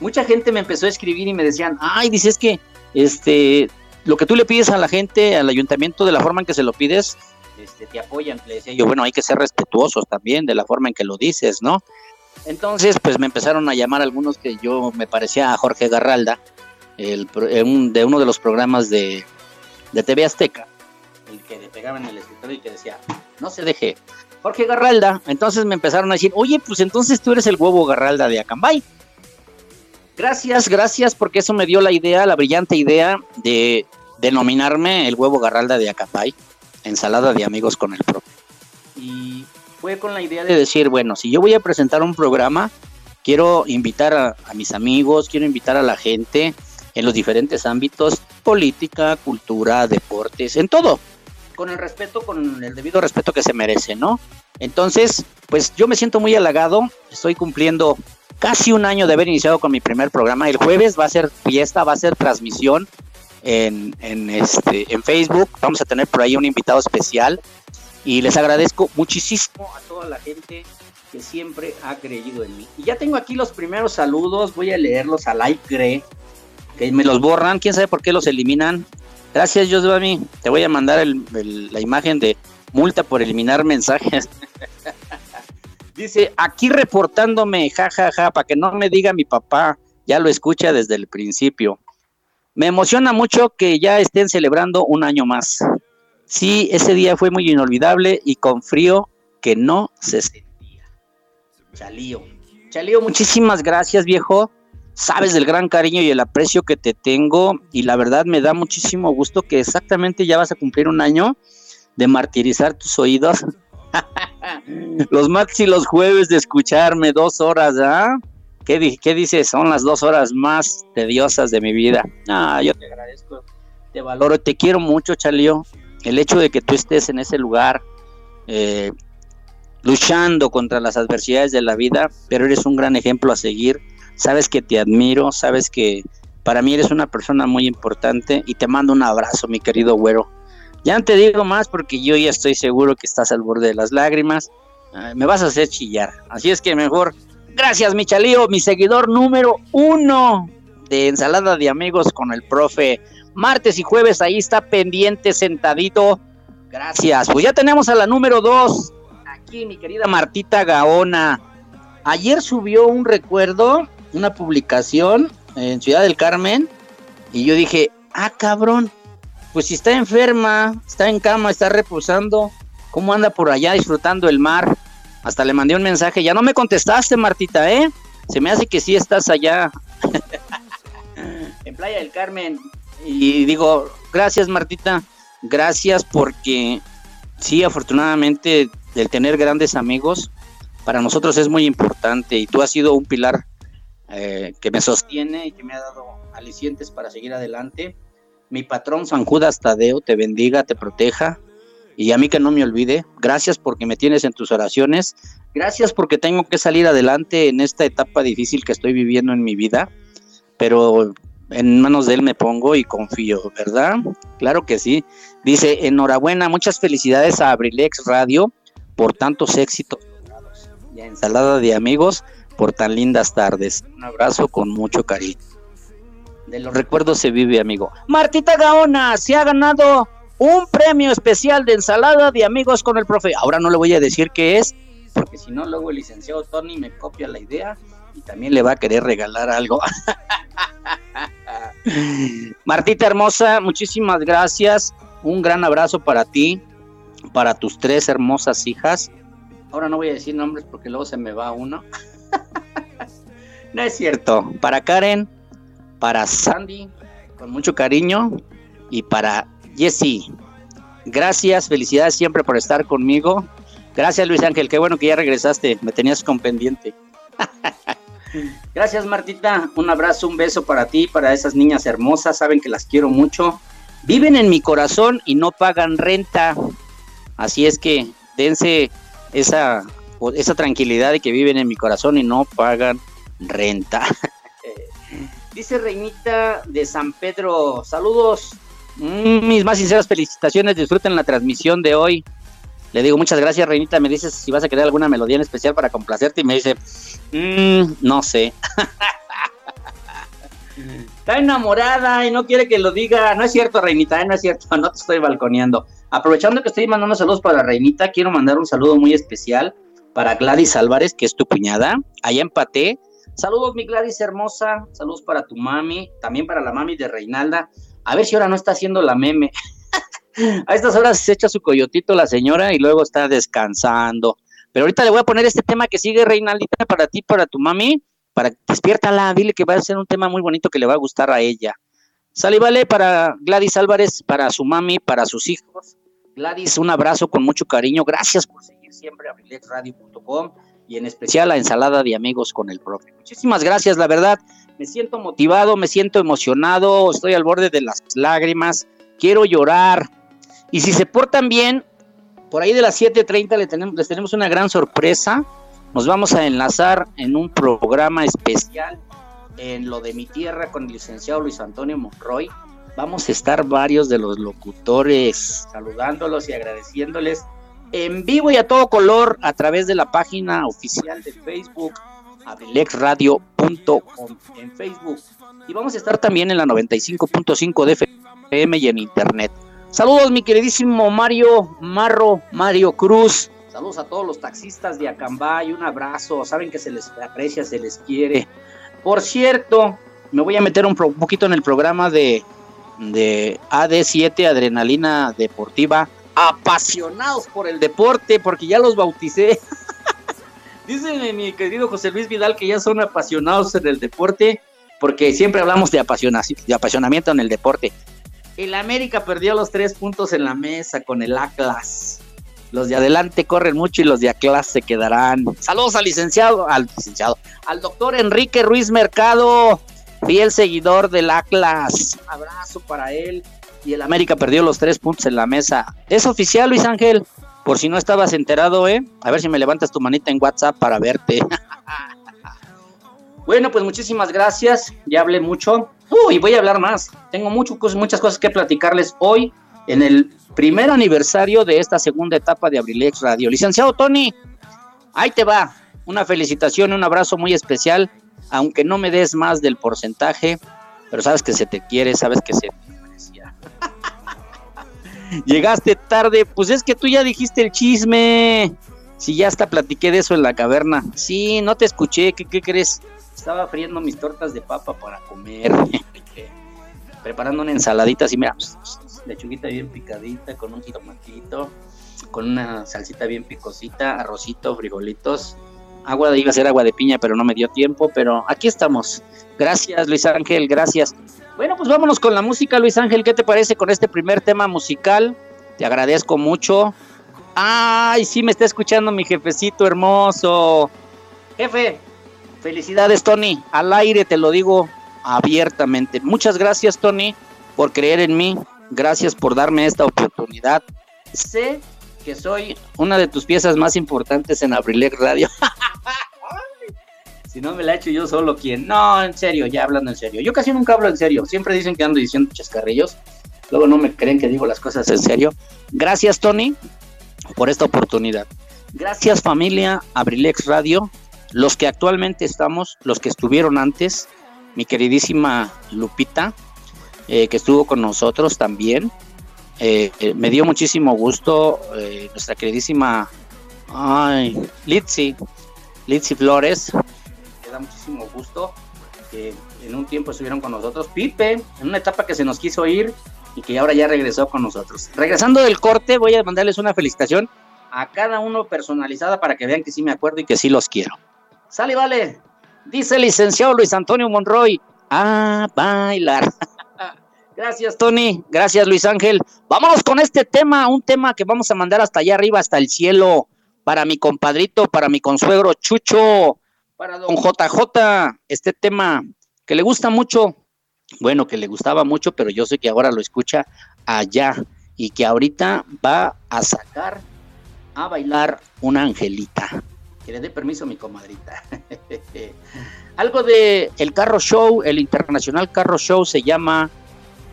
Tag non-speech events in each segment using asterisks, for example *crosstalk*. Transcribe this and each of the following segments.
mucha gente me empezó a escribir y me decían, ay, dices que este, lo que tú le pides a la gente, al ayuntamiento, de la forma en que se lo pides, este, te apoyan. Le decía yo, bueno, hay que ser respetuosos también de la forma en que lo dices, ¿no? Entonces, pues me empezaron a llamar algunos que yo me parecía a Jorge Garralda, el, de uno de los programas de, de TV Azteca, el que le pegaba en el escritorio y que decía, no se deje, Jorge Garralda. Entonces me empezaron a decir, oye, pues entonces tú eres el huevo Garralda de Acambay. Gracias, gracias, porque eso me dio la idea, la brillante idea de denominarme el huevo Garralda de Acambay, ensalada de amigos con el propio. Y fue con la idea de decir, bueno, si yo voy a presentar un programa, quiero invitar a, a mis amigos, quiero invitar a la gente en los diferentes ámbitos, política, cultura, deportes, en todo con el respeto, con el debido respeto que se merece, ¿no? Entonces, pues yo me siento muy halagado, estoy cumpliendo casi un año de haber iniciado con mi primer programa. El jueves va a ser fiesta, va a ser transmisión en, en, este, en Facebook. Vamos a tener por ahí un invitado especial. Y les agradezco muchísimo a toda la gente que siempre ha creído en mí. Y ya tengo aquí los primeros saludos, voy a leerlos a Like que me los borran, quién sabe por qué los eliminan. Gracias, Josvami. Te voy a mandar la imagen de multa por eliminar mensajes. *laughs* Dice, aquí reportándome, jajaja, ja, ja, para que no me diga mi papá, ya lo escucha desde el principio. Me emociona mucho que ya estén celebrando un año más. Sí, ese día fue muy inolvidable y con frío que no se sentía. Chalío. Chalío, muchísimas gracias, viejo sabes del gran cariño y el aprecio que te tengo y la verdad me da muchísimo gusto que exactamente ya vas a cumplir un año de martirizar tus oídos. *laughs* los max y los jueves de escucharme dos horas, ¿ah? ¿Qué, ¿Qué, dices? Son las dos horas más tediosas de mi vida. Ah, yo te agradezco, te valoro, te quiero mucho, Chalio. El hecho de que tú estés en ese lugar, eh, luchando contra las adversidades de la vida, pero eres un gran ejemplo a seguir sabes que te admiro, sabes que para mí eres una persona muy importante y te mando un abrazo, mi querido güero. Ya no te digo más porque yo ya estoy seguro que estás al borde de las lágrimas. me vas a hacer chillar. Así es que mejor, gracias, mi chalío, mi seguidor número uno de ensalada de amigos con el profe. Martes y jueves ahí está pendiente, sentadito. Gracias. Pues ya tenemos a la número dos. Aquí, mi querida Martita Gaona. Ayer subió un recuerdo una publicación en Ciudad del Carmen y yo dije, ah, cabrón, pues si está enferma, está en cama, está reposando, ¿cómo anda por allá disfrutando el mar? Hasta le mandé un mensaje, ya no me contestaste, Martita, ¿eh? Se me hace que sí estás allá *laughs* en Playa del Carmen. Y digo, gracias, Martita, gracias porque sí, afortunadamente, el tener grandes amigos, para nosotros es muy importante y tú has sido un pilar eh, que me sostiene y que me ha dado alicientes para seguir adelante. Mi patrón San Judas Tadeo te bendiga, te proteja y a mí que no me olvide. Gracias porque me tienes en tus oraciones. Gracias porque tengo que salir adelante en esta etapa difícil que estoy viviendo en mi vida. Pero en manos de él me pongo y confío, ¿verdad? Claro que sí. Dice, enhorabuena, muchas felicidades a Abrilex Radio por tantos éxitos y ensalada de amigos por tan lindas tardes. Un abrazo con mucho cariño. De los recuerdos se vive, amigo. Martita Gaona se ha ganado un premio especial de ensalada de amigos con el profe. Ahora no le voy a decir qué es, porque si no, luego el licenciado Tony me copia la idea y también le va a querer regalar algo. *laughs* Martita hermosa, muchísimas gracias. Un gran abrazo para ti, para tus tres hermosas hijas. Ahora no voy a decir nombres porque luego se me va uno. *laughs* no es cierto. Para Karen, para Sandy, con mucho cariño, y para Jessie. Gracias, felicidades siempre por estar conmigo. Gracias, Luis Ángel, qué bueno que ya regresaste, me tenías con pendiente. *laughs* Gracias, Martita. Un abrazo, un beso para ti, para esas niñas hermosas. Saben que las quiero mucho. Viven en mi corazón y no pagan renta. Así es que dense esa esa tranquilidad de que viven en mi corazón y no pagan renta. *laughs* Dice Reinita de San Pedro, saludos, mm, mis más sinceras felicitaciones, disfruten la transmisión de hoy. Le digo muchas gracias, Reinita. Me dices si vas a querer alguna melodía en especial para complacerte y me dice, mm, no sé. *laughs* Está enamorada y no quiere que lo diga. No es cierto, Reinita, no es cierto, no te estoy balconeando. Aprovechando que estoy mandando saludos para Reinita, quiero mandar un saludo muy especial para Gladys Álvarez, que es tu cuñada. Allá empaté. Saludos, mi Gladys hermosa. Saludos para tu mami, también para la mami de Reinalda. A ver si ahora no está haciendo la meme. *laughs* a estas horas se echa su coyotito la señora y luego está descansando. Pero ahorita le voy a poner este tema que sigue, Reinaldita, para ti, para tu mami, para despiértala, dile que va a ser un tema muy bonito que le va a gustar a ella. Sale vale para Gladys Álvarez, para su mami, para sus hijos. Gladys, un abrazo con mucho cariño. Gracias por seguir siempre a abrilexradio.com y en especial a Ensalada de Amigos con el Profe. Muchísimas gracias, la verdad. Me siento motivado, me siento emocionado, estoy al borde de las lágrimas, quiero llorar. Y si se portan bien, por ahí de las 7.30 les tenemos, les tenemos una gran sorpresa. Nos vamos a enlazar en un programa especial en lo de mi tierra con el licenciado Luis Antonio Monroy. Vamos a estar varios de los locutores saludándolos y agradeciéndoles en vivo y a todo color a través de la página oficial de Facebook abrilexradio.com en Facebook y vamos a estar también en la 95.5 de FM y en internet. Saludos, mi queridísimo Mario Marro, Mario Cruz. Saludos a todos los taxistas de Acambay. Un abrazo. Saben que se les aprecia, se les quiere. Por cierto, me voy a meter un, poquito en el programa de, de AD7, Adrenalina Deportiva. Apasionados por el deporte, porque ya los bauticé. *laughs* Dice mi querido José Luis Vidal que ya son apasionados en el deporte, porque siempre hablamos de, de apasionamiento en el deporte. El América perdió los tres puntos en la mesa con el Atlas. Los de adelante corren mucho y los de Atlas se quedarán. Saludos al licenciado, al licenciado, al doctor Enrique Ruiz Mercado, fiel seguidor del Atlas. Abrazo para él. Y el América perdió los tres puntos en la mesa. Es oficial, Luis Ángel. Por si no estabas enterado, ¿eh? A ver si me levantas tu manita en WhatsApp para verte. *laughs* bueno, pues muchísimas gracias. Ya hablé mucho. Uy, voy a hablar más. Tengo muchas cosas que platicarles hoy en el primer aniversario de esta segunda etapa de Abrilex Radio. Licenciado Tony, ahí te va. Una felicitación, un abrazo muy especial, aunque no me des más del porcentaje, pero sabes que se te quiere, sabes que se. Llegaste tarde, pues es que tú ya dijiste el chisme. Si ya hasta platiqué de eso en la caverna. Sí, no te escuché, ¿qué, crees? Estaba friendo mis tortas de papa para comer. *laughs* Preparando una ensaladita así, mira, lechuguita bien picadita, con un tomatito, con una salsita bien picosita, arrocito, frijolitos. Agua iba a ser agua de piña, pero no me dio tiempo, pero aquí estamos. Gracias, Luis Ángel, gracias. Bueno, pues vámonos con la música, Luis Ángel. ¿Qué te parece con este primer tema musical? Te agradezco mucho. Ay, sí, me está escuchando mi jefecito hermoso. Jefe, Felicidades, Tony. Al aire te lo digo abiertamente. Muchas gracias, Tony, por creer en mí. Gracias por darme esta oportunidad. Sé que soy una de tus piezas más importantes en Abrilex Radio. *laughs* si no me la he hecho yo solo, ¿quién? No, en serio, ya hablando en serio. Yo casi nunca hablo en serio. Siempre dicen que ando diciendo chascarrillos. Luego no me creen que digo las cosas en serio. Gracias, Tony, por esta oportunidad. Gracias, familia Abrilex Radio los que actualmente estamos, los que estuvieron antes, mi queridísima Lupita, eh, que estuvo con nosotros también. Eh, eh, me dio muchísimo gusto nuestra queridísima ay, Litzy, Litzy Flores. Me da muchísimo gusto que en un tiempo estuvieron con nosotros. Pipe, en una etapa que se nos quiso ir y que ahora ya regresó con nosotros. Regresando del corte, voy a mandarles una felicitación a cada uno personalizada para que vean que sí me acuerdo y que sí los quiero. Sale, vale. Dice el licenciado Luis Antonio Monroy. A bailar. *laughs* Gracias, Tony. Gracias, Luis Ángel. Vámonos con este tema, un tema que vamos a mandar hasta allá arriba, hasta el cielo, para mi compadrito, para mi consuegro Chucho, para don JJ. Este tema que le gusta mucho, bueno, que le gustaba mucho, pero yo sé que ahora lo escucha allá y que ahorita va a sacar a bailar una angelita que le dé permiso mi comadrita. *laughs* Algo de el carro show, el internacional carro show se llama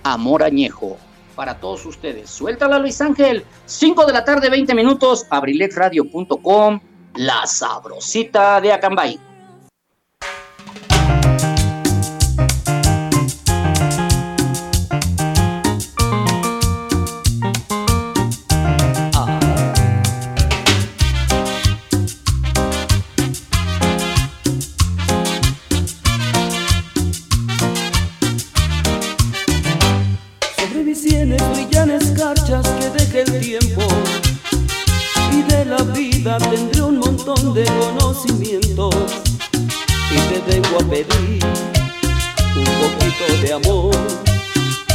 Amor Añejo. Para todos ustedes. Suéltala Luis Ángel. 5 de la tarde, 20 minutos. abrilexradio.com. La sabrosita de Acambay. Y te vengo a pedir un poquito de amor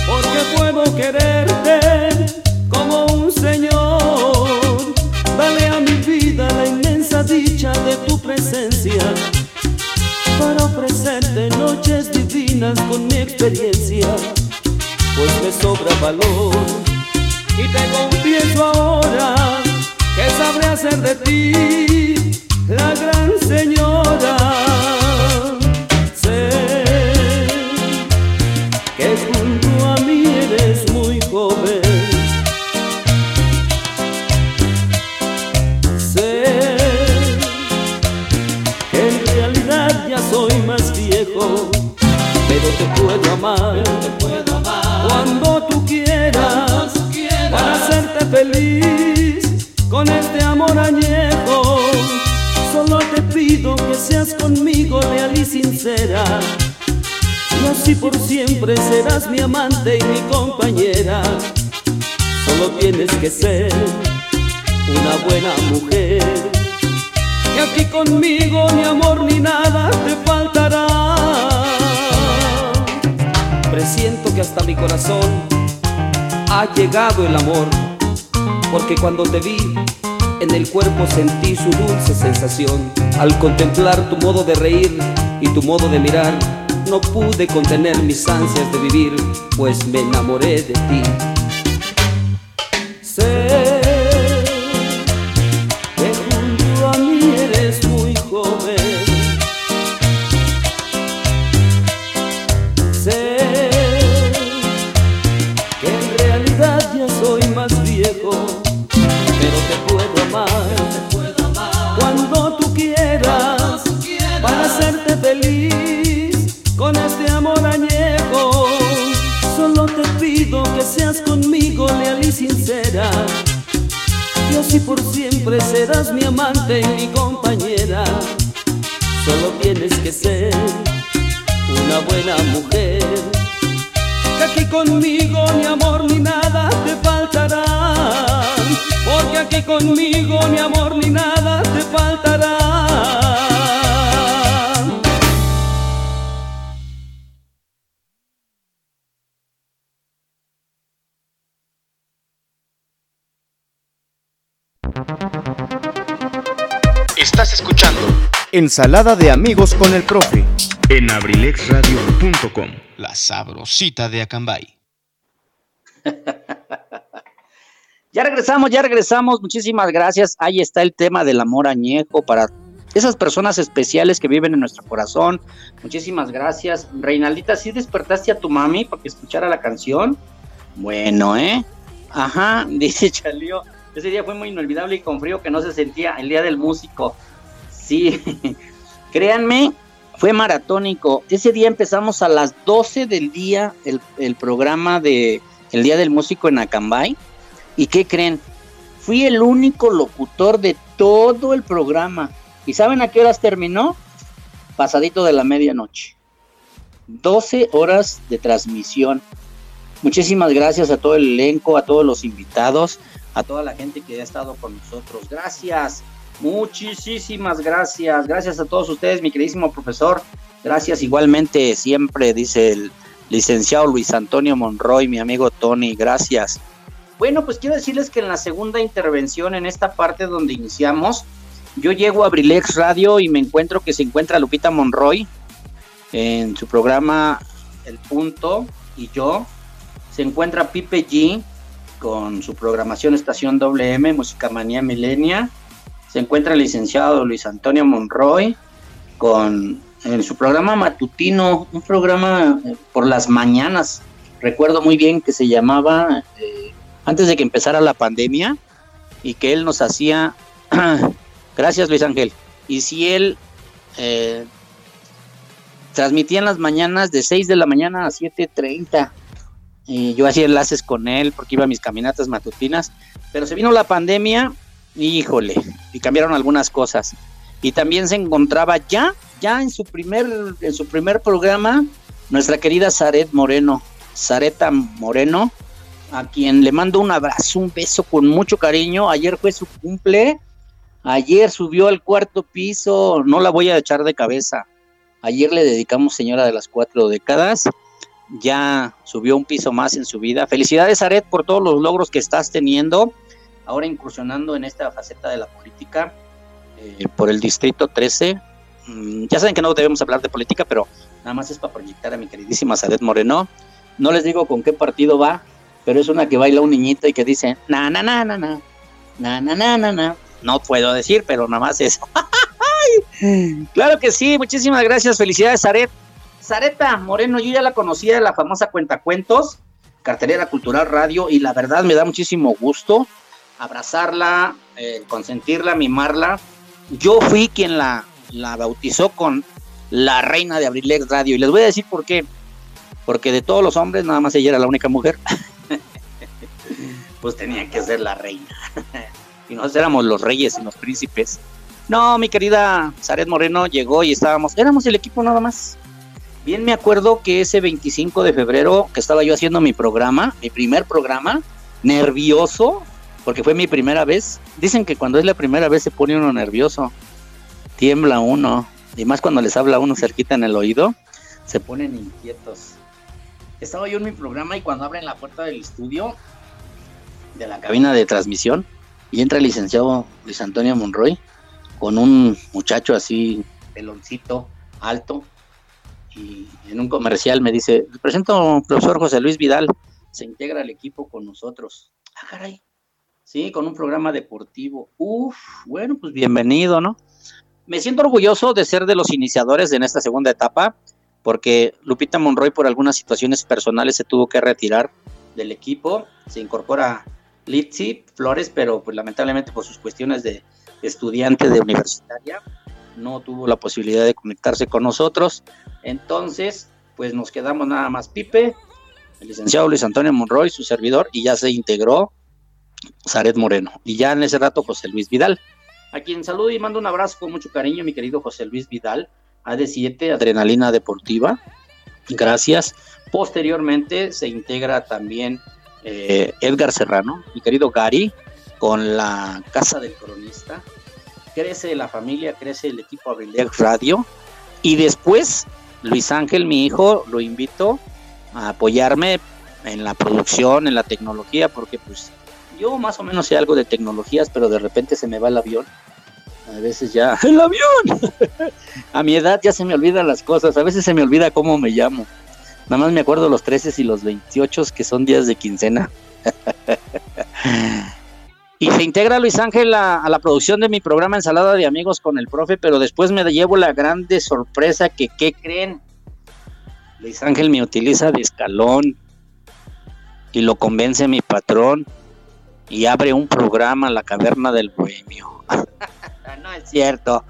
porque puedo quererte como un señor. Dale a mi vida la inmensa dicha de tu presencia para ofrecerte noches divinas con mi experiencia pues me sobra valor. Y te confieso ahora que sabré hacer de ti la gran señora. Sé que junto a mí eres muy joven. Sé que en realidad ya soy más viejo, pero te puedo amar sincera. Y así por siempre serás mi amante y mi compañera. Solo tienes que ser una buena mujer. Y aquí conmigo ni amor ni nada te faltará. Presiento que hasta mi corazón ha llegado el amor, porque cuando te vi, en el cuerpo sentí su dulce sensación. Al contemplar tu modo de reír y tu modo de mirar, no pude contener mis ansias de vivir, pues me enamoré de ti. Siempre serás mi amante y mi compañera. Solo tienes que ser una buena mujer. Que aquí conmigo ni amor ni nada te faltará. Porque aquí conmigo ni amor ni nada te faltará. Ensalada de amigos con el profe. en abrilexradio.com. La sabrosita de Acambay. *laughs* Ya regresamos, ya regresamos. Muchísimas gracias. Ahí está el tema del amor añejo para esas personas especiales que viven en nuestro corazón. Muchísimas gracias. Reinaldita, ¿sí despertaste a tu mami para que escuchara la canción? Bueno, ¿eh? Ajá, *laughs* dice Chalío. Ese día fue muy inolvidable y con frío que no se sentía el día del músico. Sí, *laughs* créanme, fue maratónico. Ese día empezamos a las 12 del día el, el programa de El Día del Músico en Acambay. ¿Y qué creen? Fui el único locutor de todo el programa. ¿Y saben a qué horas terminó? Pasadito de la medianoche. 12 horas de transmisión. Muchísimas gracias a todo el elenco, a todos los invitados, a toda la gente que ha estado con nosotros. Gracias. Muchísimas gracias. Gracias a todos ustedes, mi queridísimo profesor. Gracias igualmente, siempre, dice el licenciado Luis Antonio Monroy, mi amigo Tony. Gracias. Bueno, pues quiero decirles que en la segunda intervención, en esta parte donde iniciamos, yo llego a Abrilex Radio y me encuentro que se encuentra Lupita Monroy en su programa El Punto y yo. Se encuentra Pipe G con su programación Estación WM, Música Manía Milenia. Se encuentra el licenciado Luis Antonio Monroy con en su programa matutino, un programa eh, por las mañanas. Recuerdo muy bien que se llamaba eh, antes de que empezara la pandemia y que él nos hacía, *clears throat* gracias Luis Ángel, y si él eh, transmitía en las mañanas de 6 de la mañana a 7.30, y yo hacía enlaces con él porque iba a mis caminatas matutinas, pero se vino la pandemia, híjole, y cambiaron algunas cosas. Y también se encontraba ya, ya en su primer, en su primer programa, nuestra querida Zaret Moreno, Zareta Moreno, a quien le mando un abrazo, un beso con mucho cariño. Ayer fue su cumple, ayer subió al cuarto piso, no la voy a echar de cabeza. Ayer le dedicamos Señora de las Cuatro Décadas, ya subió un piso más en su vida. Felicidades, Aret, por todos los logros que estás teniendo, ahora incursionando en esta faceta de la política eh, por el Distrito 13. Mm, ya saben que no debemos hablar de política, pero nada más es para proyectar a mi queridísima Saret Moreno. No les digo con qué partido va, pero es una que baila un niñito y que dice, na, na, na, na, na, na, na, na, na, na. No puedo decir, pero nada más es. *laughs* claro que sí, muchísimas gracias, felicidades, Zaret. Zareta Moreno, yo ya la conocía de la famosa Cuentacuentos, cartelera cultural radio, y la verdad me da muchísimo gusto abrazarla, eh, consentirla, mimarla. Yo fui quien la, la bautizó con la reina de Abrilex Radio, y les voy a decir por qué. Porque de todos los hombres, nada más ella era la única mujer. *laughs* pues tenía que ser la reina. *laughs* y nosotros éramos los reyes y los príncipes. No, mi querida Zaret Moreno llegó y estábamos, éramos el equipo nada más. Bien me acuerdo que ese 25 de febrero que estaba yo haciendo mi programa, mi primer programa, nervioso, porque fue mi primera vez. Dicen que cuando es la primera vez se pone uno nervioso, tiembla uno, y más cuando les habla uno cerquita en el oído, se ponen inquietos. Estaba yo en mi programa y cuando abren la puerta del estudio, de la cabina de transmisión, y entra el licenciado Luis Antonio Monroy con un muchacho así, peloncito, alto, y en un comercial me dice, presento profesor José Luis Vidal, se integra al equipo con nosotros. Ah, caray. Sí, con un programa deportivo. Uf, bueno, pues bienvenido, ¿no? Me siento orgulloso de ser de los iniciadores en esta segunda etapa porque Lupita Monroy por algunas situaciones personales se tuvo que retirar del equipo, se incorpora Litsi Flores, pero pues lamentablemente por sus cuestiones de estudiante de universitaria no tuvo la posibilidad de conectarse con nosotros. Entonces, pues nos quedamos nada más Pipe, el licenciado Luis Antonio Monroy, su servidor, y ya se integró Zaret Moreno. Y ya en ese rato José Luis Vidal, a quien saludo y mando un abrazo con mucho cariño, mi querido José Luis Vidal, AD7, Adrenalina Deportiva. Gracias. Posteriormente se integra también eh, Edgar Serrano, mi querido Gary, con la Casa del Cronista. Crece la familia, crece el equipo Abrilex Radio. Y después, Luis Ángel, mi hijo, lo invito a apoyarme en la producción, en la tecnología, porque pues yo más o menos sé algo de tecnologías, pero de repente se me va el avión a veces ya, *laughs* el avión. *laughs* a mi edad ya se me olvidan las cosas, a veces se me olvida cómo me llamo. Nada más me acuerdo los 13 y los 28 que son días de quincena. *laughs* y se integra Luis Ángel a, la producción de mi programa Ensalada de Amigos con el profe, pero después me llevo la grande sorpresa que, ¿qué creen? Luis Ángel me utiliza de escalón y lo convence mi patrón y abre un programa, La Caverna del Bohemio. *laughs* no es cierto.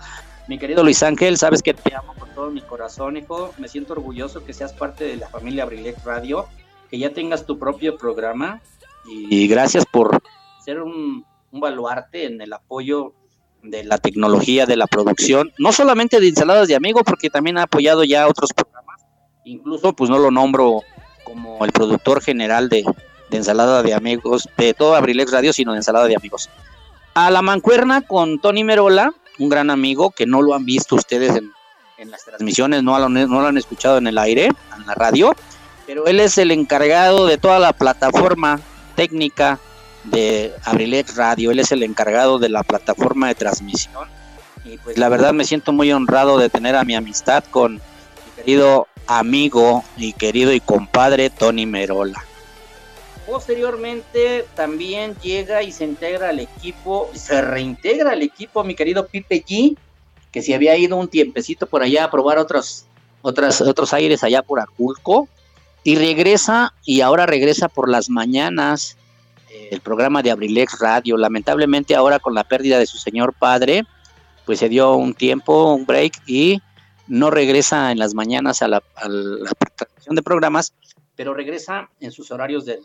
Mi querido Luis Ángel, sabes que te amo con todo mi corazón, hijo. Me siento orgulloso que seas parte de la familia Abrilex Radio, que ya tengas tu propio programa. Y gracias por ser un, baluarte en el apoyo de la tecnología, de la producción, no solamente de ensaladas de amigos, porque también ha apoyado ya otros programas. Incluso, pues no lo nombro como el productor general de, de ensalada de amigos, de todo Abrilex Radio, sino de ensalada de amigos a la mancuerna con Tony Merola, un gran amigo que no lo han visto ustedes en, las transmisiones, no lo, no lo han escuchado en el aire, en la radio, pero él es el encargado de toda la plataforma técnica de Abrilex Radio, él es el encargado de la plataforma de transmisión y pues la verdad me siento muy honrado de tener a mi amistad con mi querido amigo y querido y compadre Tony Merola. Posteriormente también llega y se integra al equipo, se reintegra al equipo mi querido Pipe G, que se había ido un tiempecito por allá a probar otros, otras, otros aires allá por Aculco, y regresa, y ahora regresa por las mañanas, eh, el programa de Abrilex Radio. Lamentablemente ahora con la pérdida de su señor padre, pues se dio un tiempo, un break, y no regresa en las mañanas a la, a la presentación de programas, pero regresa en sus horarios del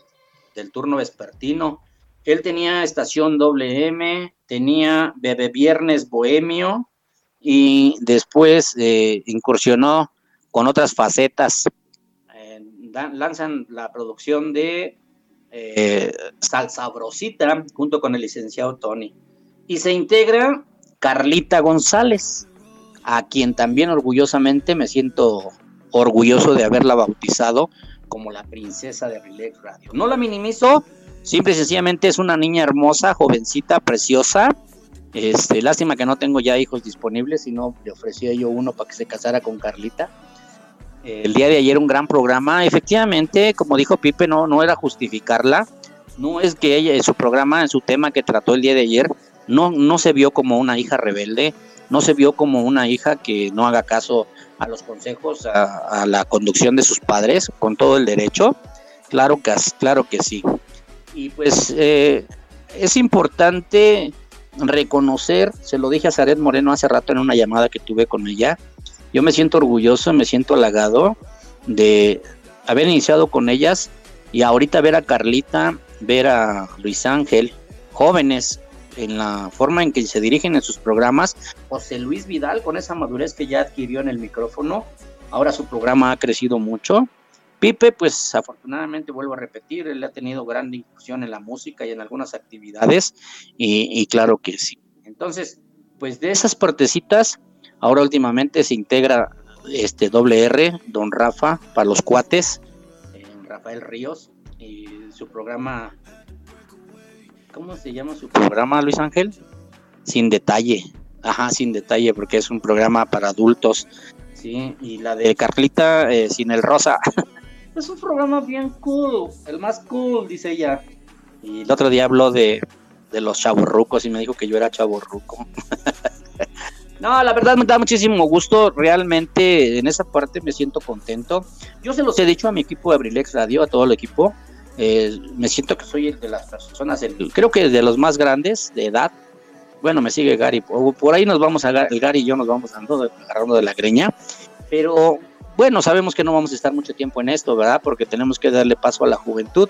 del turno vespertino. Él tenía estación WM, tenía Bebe Viernes Bohemio y después eh, incursionó con otras facetas. Eh, lanzan la producción de eh, Salsabrosita, junto con el licenciado Tony. Y se integra Carlita González, a quien también orgullosamente me siento orgulloso de haberla bautizado como la princesa de Relax Radio. No la minimizo, simple y sencillamente es una niña hermosa, jovencita, preciosa. Este, lástima que no tengo ya hijos disponibles, si no le ofrecía yo uno para que se casara con Carlita. El día de ayer un gran programa, efectivamente, como dijo Pipe, no, no era justificarla, no es que ella en su programa, en su tema que trató el día de ayer, no, no se vio como una hija rebelde, no se vio como una hija que no haga caso a los consejos, a, la conducción de sus padres, con todo el derecho. Claro que, claro que sí. Y pues eh, es importante reconocer, se lo dije a Zaret Moreno hace rato en una llamada que tuve con ella, yo me siento orgulloso, me siento halagado de haber iniciado con ellas y ahorita ver a Carlita, ver a Luis Ángel, jóvenes en la forma en que se dirigen en sus programas. José Luis Vidal, con esa madurez que ya adquirió en el micrófono, ahora su programa ha crecido mucho. Pipe, pues afortunadamente vuelvo a repetir, él ha tenido gran inclusión en la música y en algunas actividades, y, claro que sí. Entonces, pues de esas partecitas, ahora últimamente se integra este doble R, Don Rafa, para los cuates, eh, Rafael Ríos, y su programa ¿cómo se llama su programa, Luis Ángel? Sin detalle. Ajá, sin detalle, porque es un programa para adultos. Sí, y la de Carlita eh, sin el rosa. *laughs* es un programa bien cool, el más cool, dice ella. Y el otro día habló de, de los chavorrucos y me dijo que yo era chavorruco. *laughs* no, la verdad me da muchísimo gusto, realmente en esa parte me siento contento. Yo se los he dicho a mi equipo de Abrilex Radio, a todo el equipo, eh, me siento que soy de las personas, creo que de los más grandes de edad. Bueno, me sigue Gary, por, ahí nos vamos a, el Gary y yo nos vamos agarrando de la greña, pero bueno, sabemos que no vamos a estar mucho tiempo en esto, ¿verdad? Porque tenemos que darle paso a la juventud,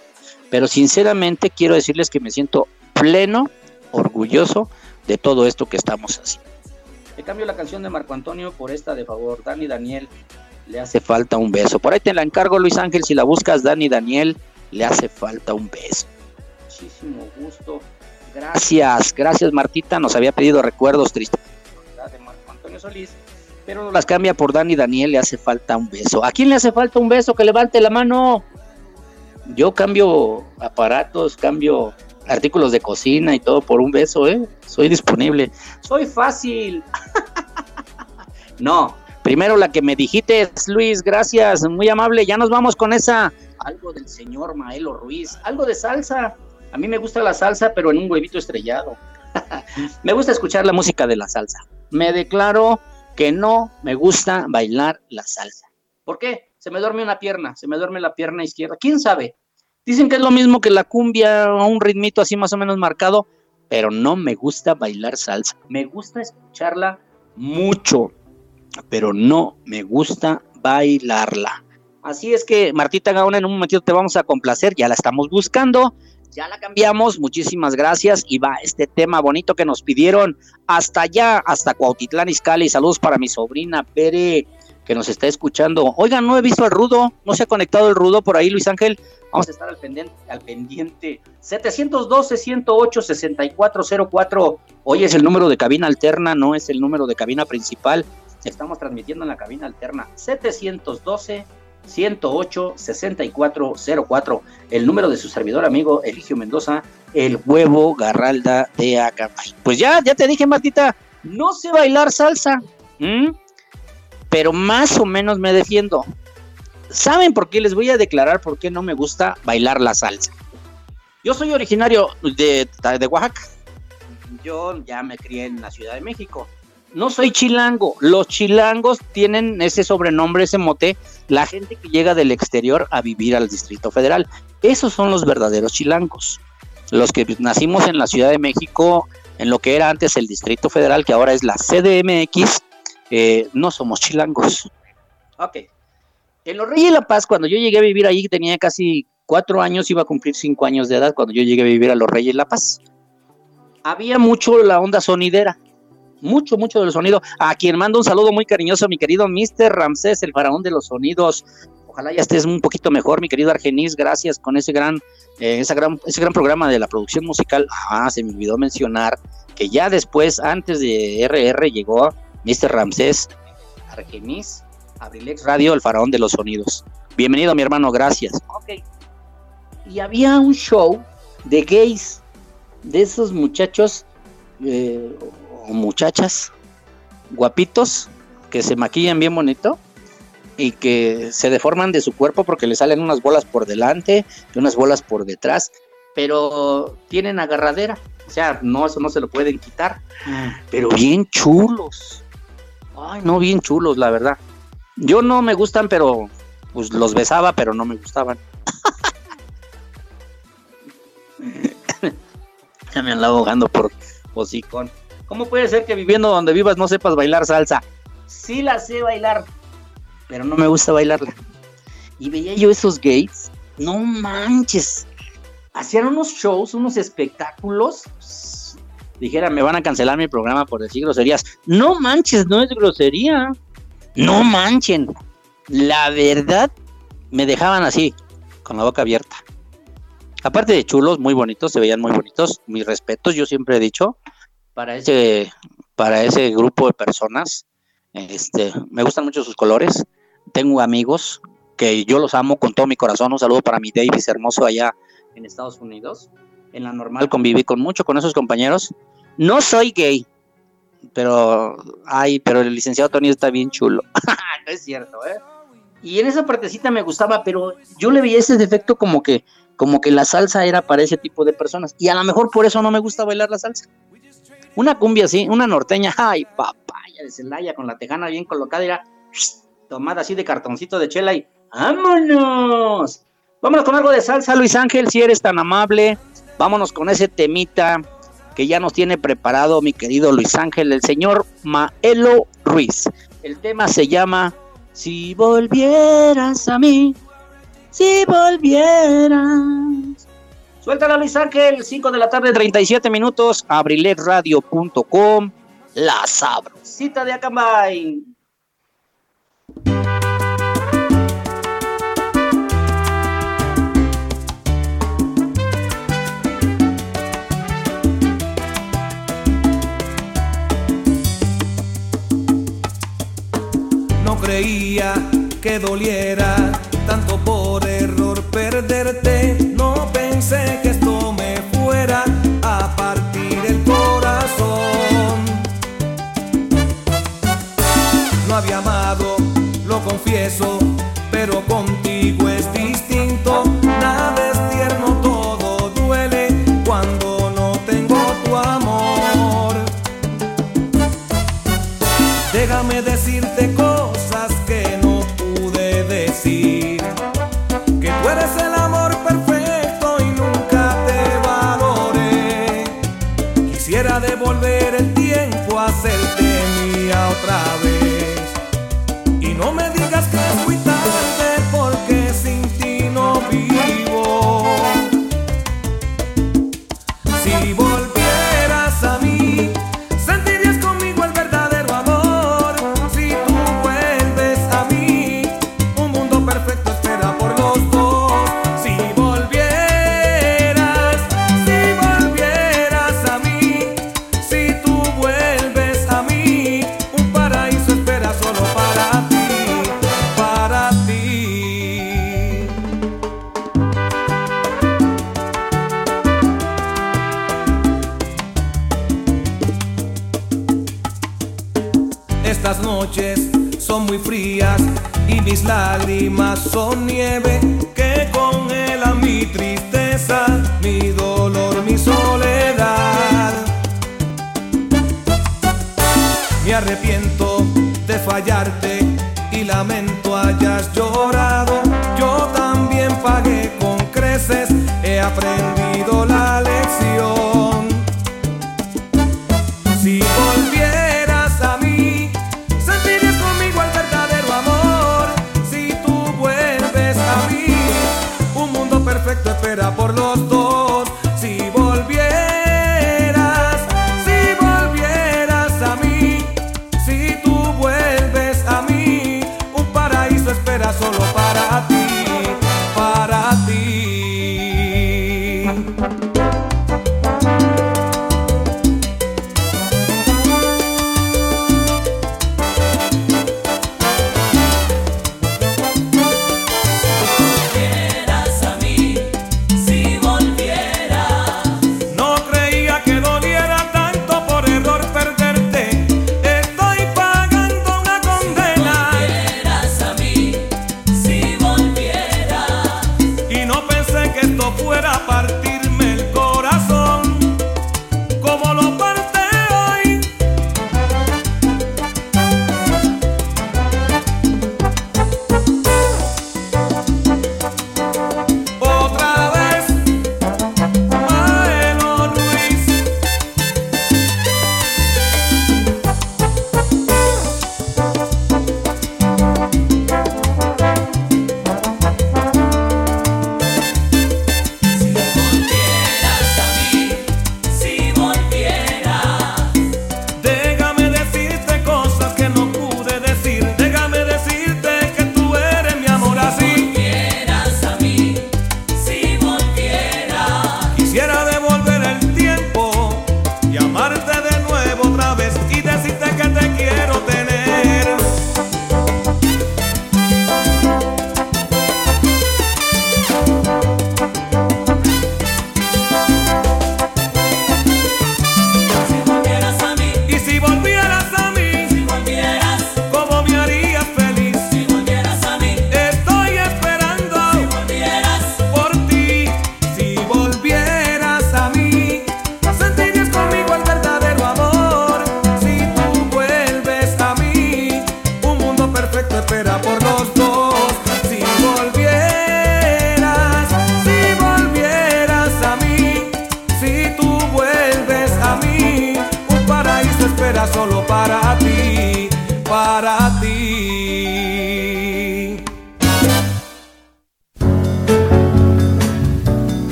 pero sinceramente quiero decirles que me siento pleno, orgulloso de todo esto que estamos haciendo. Le cambio la canción de Marco Antonio por esta de favor, Dani Daniel, le hace falta un beso. Por ahí te la encargo, Luis Ángel, si la buscas, Dani Daniel, le hace falta un beso. Muchísimo gusto. Gracias, gracias Martita. Nos había pedido recuerdos tristes de Marco Antonio Solís, pero nos las cambia por Dani Daniel. Le hace falta un beso. ¿A quién le hace falta un beso? Que levante la mano. Yo cambio aparatos, cambio artículos de cocina y todo por un beso, ¿eh? Soy disponible. Soy fácil. *laughs* no, primero la que me dijiste Luis, gracias, muy amable. Ya nos vamos con esa algo del señor Maelo Ruiz, algo de salsa. A mí me gusta la salsa, pero en un huevito estrellado. *laughs* me gusta escuchar la música de la salsa. Me declaro que no me gusta bailar la salsa. ¿Por qué? Se me duerme una pierna, se me duerme la pierna izquierda. ¿Quién sabe? Dicen que es lo mismo que la cumbia, un ritmito así más o menos marcado, pero no me gusta bailar salsa. Me gusta escucharla mucho, pero no me gusta bailarla. Así es que Martita Gaona, en un momentito te vamos a complacer, ya la estamos buscando, ya la cambiamos, muchísimas gracias y va este tema bonito que nos pidieron hasta allá, hasta Cuautitlán Izcalli, saludos para mi sobrina Pere que nos está escuchando. Oigan, no he visto al Rudo, no se ha conectado el Rudo por ahí, Luis Ángel. Vamos a estar al pendiente, al pendiente. 712-108-6404. Hoy es el número de cabina alterna, no es el número de cabina principal. Estamos transmitiendo en la cabina alterna. 712 108-6404, el número de su servidor amigo Eligio Mendoza, el huevo Garralda de Acambay. Pues ya, ya te dije, Martita, no sé bailar salsa, pero más o menos me defiendo. ¿Saben por qué? Les voy a declarar por qué no me gusta bailar la salsa. Yo soy originario de, de Oaxaca. Yo ya me crié en la Ciudad de México no soy chilango. Los chilangos tienen ese sobrenombre, ese mote, la gente que llega del exterior a vivir al Distrito Federal. Esos son los verdaderos chilangos. Los que nacimos en la Ciudad de México, en lo que era antes el Distrito Federal, que ahora es la CDMX, eh, no somos chilangos. Ok. En Los Reyes la Paz, cuando yo llegué a vivir ahí, tenía casi cuatro años, iba a cumplir cinco años de edad cuando yo llegué a vivir a Los Reyes la Paz. Había mucho la onda sonidera mucho, mucho del sonido. A quien mando un saludo muy cariñoso, mi querido Mr. Ramsés, el faraón de los sonidos. Ojalá ya estés un poquito mejor, mi querido Argenis. Gracias con ese gran, eh, gran, ese gran programa de la producción musical. Ah, se me olvidó mencionar que ya después, antes de RR, llegó Mr. Ramsés Argenis, Abrilex Radio, el faraón de los sonidos. Bienvenido, mi hermano, gracias. Ok. Y había un show de gays, de esos muchachos eh, o muchachas guapitos que se maquillan bien bonito y que se deforman de su cuerpo porque le salen unas bolas por delante y unas bolas por detrás, pero tienen agarradera, o sea, no, eso no se lo pueden quitar, pero bien chulos, ay, no, bien chulos, la verdad. Yo no me gustan, pero pues los besaba, pero no me gustaban. *laughs* ya me andaba ahogando por hocicón. ¿Cómo puede ser que viviendo donde vivas no sepas bailar salsa? Sí la sé bailar, pero no me gusta bailarla. Y veía yo esos gays, no manches, hacían unos shows, unos espectáculos. dijera, me van a cancelar mi programa por decir groserías. No manches, no es grosería. No manchen. La verdad, me dejaban así, con la boca abierta. Aparte de chulos, muy bonitos, se veían muy bonitos. Mis respetos, yo siempre he dicho, para ese, para ese grupo de personas. Este, me gustan mucho sus colores tengo amigos que yo los amo con todo mi corazón. Un saludo para mi Davis hermoso allá en Estados Unidos. En la normal conviví con mucho con esos compañeros. No soy gay, pero ay, pero el licenciado Tony está bien chulo. *laughs* no es cierto, ¿eh? Y en esa partecita me gustaba, pero yo le veía ese defecto como que como que la salsa era para ese tipo de personas y a lo mejor por eso no me gusta bailar la salsa. Una cumbia así, una norteña, ay, papaya de Celaya con la tejana bien colocada, era tomada así de cartoncito de chela y ¡vámonos! Vámonos con algo de salsa, Luis Ángel, si eres tan amable. Vámonos con ese temita que ya nos tiene preparado mi querido Luis Ángel, el señor Maelo Ruiz. El tema se llama Si volvieras a mí, si volvieras. Suéltala Luis Ángel, 5 de la tarde, 37 minutos, abriletradio.com, la sabrosita de Acambay. No creía que doliera tanto por error perderte. Pensé que esto me fuera a partir el corazón. No había amado confieso,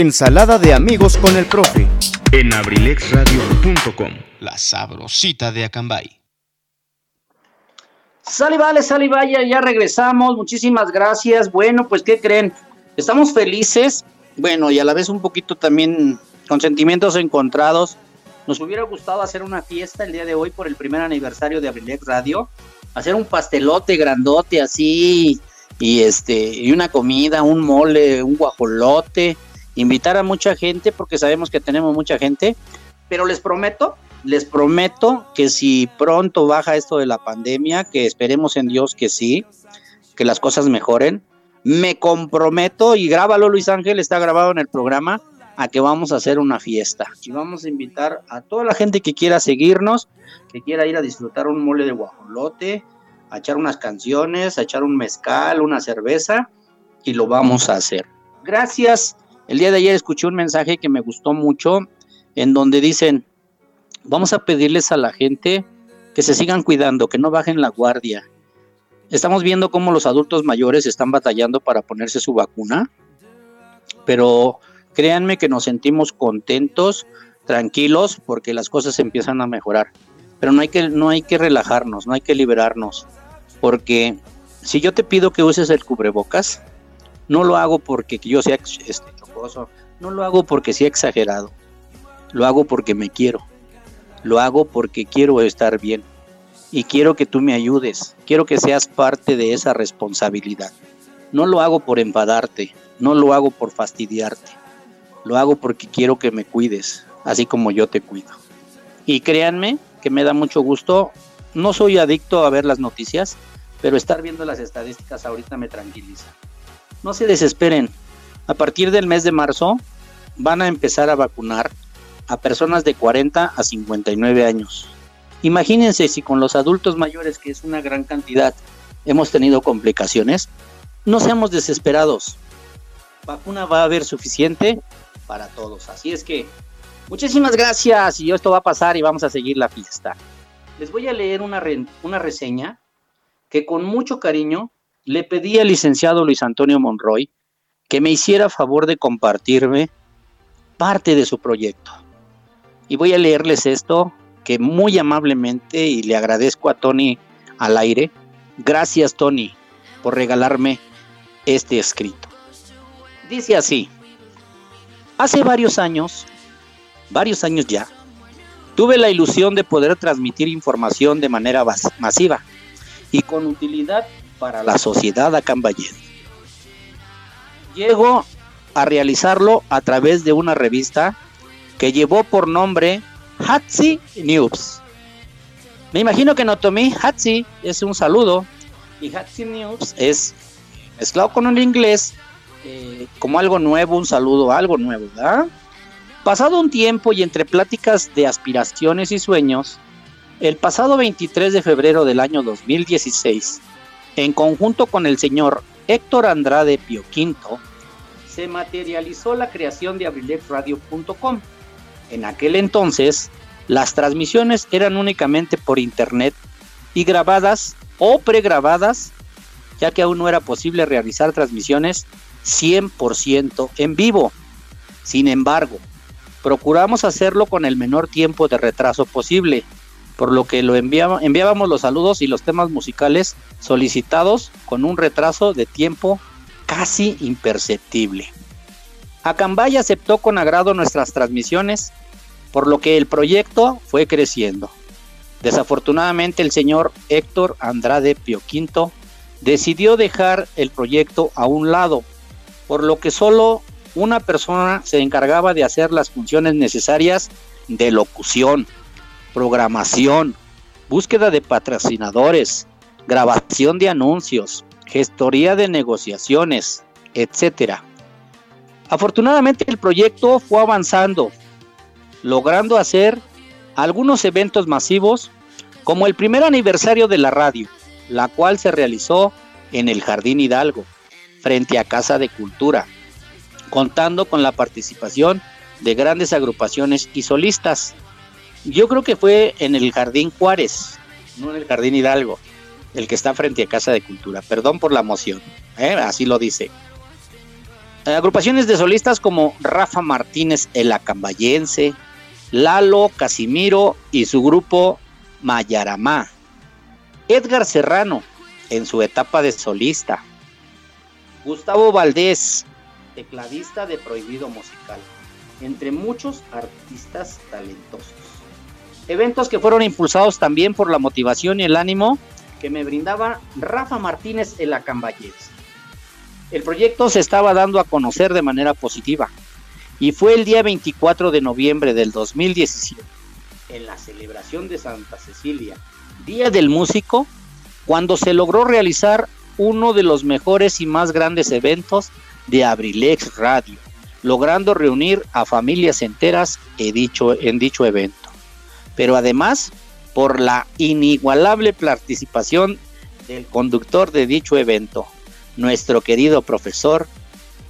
Ensalada de amigos con el profe. en abrilexradio.com. La sabrosita de Acambay. Sale, vale, sale, vaya, ya regresamos. Muchísimas gracias. Bueno, pues, ¿qué creen? Estamos felices, bueno, y a la vez un poquito también con sentimientos encontrados. Nos hubiera gustado hacer una fiesta el día de hoy por el primer aniversario de Abrilex Radio. Hacer un pastelote grandote así, y este, y una comida, un mole, un guajolote. Invitar a mucha gente, porque sabemos que tenemos mucha gente. Pero les prometo, les prometo que si pronto baja esto de la pandemia, que esperemos en Dios que sí, que las cosas mejoren, me comprometo y grábalo Luis Ángel, está grabado en el programa, a que vamos a hacer una fiesta. Y vamos a invitar a toda la gente que quiera seguirnos, que quiera ir a disfrutar un mole de guajolote, a echar unas canciones, a echar un mezcal, una cerveza, y lo vamos a hacer. Gracias. El día de ayer escuché un mensaje que me gustó mucho, en donde dicen, vamos a pedirles a la gente que se sigan cuidando, que no bajen la guardia. Estamos viendo cómo los adultos mayores están batallando para ponerse su vacuna, pero créanme que nos sentimos contentos, tranquilos, porque las cosas empiezan a mejorar. Pero no hay que, no hay que relajarnos, no hay que liberarnos, porque si yo te pido que uses el cubrebocas, no lo hago porque yo sea este, no lo hago porque sea exagerado, lo hago porque me quiero, lo hago porque quiero estar bien. Y quiero que tú me ayudes, quiero que seas parte de esa responsabilidad. No lo hago por enfadarte, no lo hago por fastidiarte, lo hago porque quiero que me cuides, así como yo te cuido. Y créanme que me da mucho gusto, no soy adicto a ver las noticias, pero estar viendo las estadísticas ahorita me tranquiliza. No se desesperen, a partir del mes de marzo van a empezar a vacunar a personas de 40 a 59 años. Imagínense si con los adultos mayores, que es una gran cantidad, hemos tenido complicaciones, no seamos desesperados. Vacuna va a haber suficiente para todos. Así es que muchísimas gracias y esto va a pasar y vamos a seguir la fiesta. Les voy a leer una, una reseña que con mucho cariño le pedí al licenciado Luis Antonio Monroy que me hiciera favor de compartirme parte de su proyecto. Y voy a leerles esto que muy amablemente y le agradezco a Tony al aire. Gracias Tony por regalarme este escrito. Dice así, hace varios años, varios años ya, tuve la ilusión de poder transmitir información de manera masiva y con utilidad para la sociedad acambayena. Llego a realizarlo a través de una revista que llevó por nombre Hatsi News. Me imagino que en Otomí Hatsi es un saludo y Hatsi News es mezclado con un inglés eh, como algo nuevo, un saludo, algo nuevo, ¿verdad? Pasado un tiempo y entre pláticas de aspiraciones y sueños, el pasado 23 de febrero del año 2016, en conjunto con el señor Héctor Andrade Pio Quinto, se materializó la creación de abrilexradio.com. En aquel entonces, las transmisiones eran únicamente por internet y grabadas o pregrabadas, ya que aún no era posible realizar transmisiones 100% en vivo. Sin embargo, procuramos hacerlo con el menor tiempo de retraso posible, por lo que lo enviábamos los saludos y los temas musicales solicitados con un retraso de tiempo casi imperceptible. Acambay aceptó con agrado nuestras transmisiones, por lo que el proyecto fue creciendo. Desafortunadamente el señor Héctor Andrade Pio Quinto decidió dejar el proyecto a un lado, por lo que solo una persona se encargaba de hacer las funciones necesarias de locución, programación, búsqueda de patrocinadores, grabación de anuncios, gestoría de negociaciones, etc. Afortunadamente el proyecto fue avanzando, logrando hacer algunos eventos masivos como el primer aniversario de la radio, la cual se realizó en el Jardín Hidalgo, frente a Casa de Cultura, contando con la participación de grandes agrupaciones y solistas. Yo creo que fue en el Jardín Juárez, no en el Jardín Hidalgo, el que está frente a Casa de Cultura. Perdón por la emoción, ¿eh? así lo dice. Agrupaciones de solistas como Rafa Martínez el Acambayense, Lalo Casimiro y su grupo Mayaramá. Edgar Serrano en su etapa de solista. Gustavo Valdés, tecladista de Prohibido Musical, entre muchos artistas talentosos. Eventos que fueron impulsados también por la motivación y el ánimo que me brindaba Rafa Martínez el Acambayense. El proyecto se estaba dando a conocer de manera positiva y fue el día 24 de noviembre del 2017, en la celebración de Santa Cecilia, Día del Músico, cuando se logró realizar uno de los mejores y más grandes eventos de Abrilex Radio, logrando reunir a familias enteras en en dicho evento. Pero además, por la inigualable participación del conductor de dicho evento, nuestro querido profesor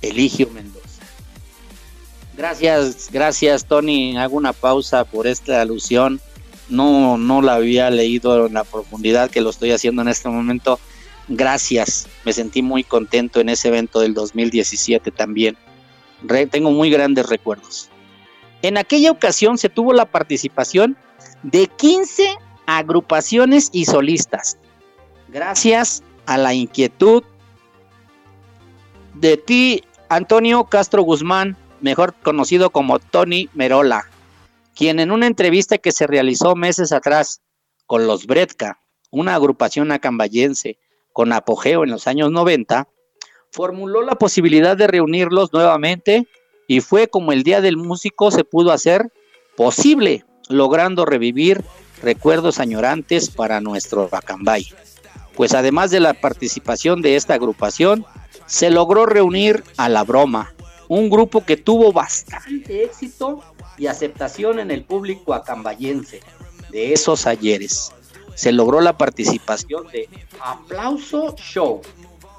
Eligio Mendoza. Gracias, gracias Tony. Hago una pausa por esta alusión. No, no la había leído en la profundidad que lo estoy haciendo en este momento. Gracias. Me sentí muy contento en ese evento del 2017 también. tengo muy grandes recuerdos. En aquella ocasión se tuvo la participación de 15 agrupaciones y solistas. Gracias a la inquietud de ti, Antonio Castro Guzmán, mejor conocido como Tony Merola, quien en una entrevista que se realizó meses atrás con los Bredka, una agrupación acambayense con apogeo en los años 90, formuló la posibilidad de reunirlos nuevamente y fue como el Día del Músico se pudo hacer posible, logrando revivir recuerdos añorantes para nuestro Acambay. Pues además de la participación de esta agrupación, se logró reunir a La Broma, un grupo que tuvo bastante éxito y aceptación en el público acambayense de esos ayeres. Se logró la participación de Aplauso Show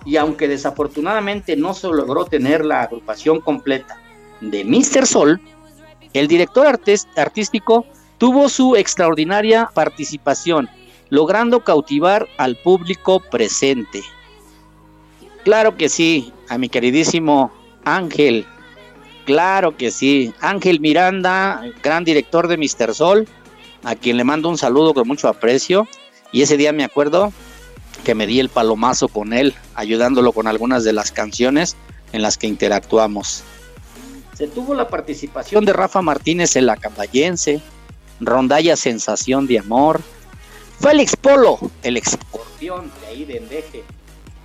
y aunque desafortunadamente no se logró tener la agrupación completa de Mr. Sol, el director artístico tuvo su extraordinaria participación, logrando cautivar al público presente. Claro que sí, a mi queridísimo Ángel. Claro que sí. Ángel Miranda, gran director de Mister Sol, a quien le mando un saludo con mucho aprecio. Y ese día me acuerdo que me di el palomazo con él, ayudándolo con algunas de las canciones en las que interactuamos. Se tuvo la participación de Rafa Martínez en La Caballense, Rondalla Sensación de Amor, Félix Polo, el escorpión de ahí de Endeje,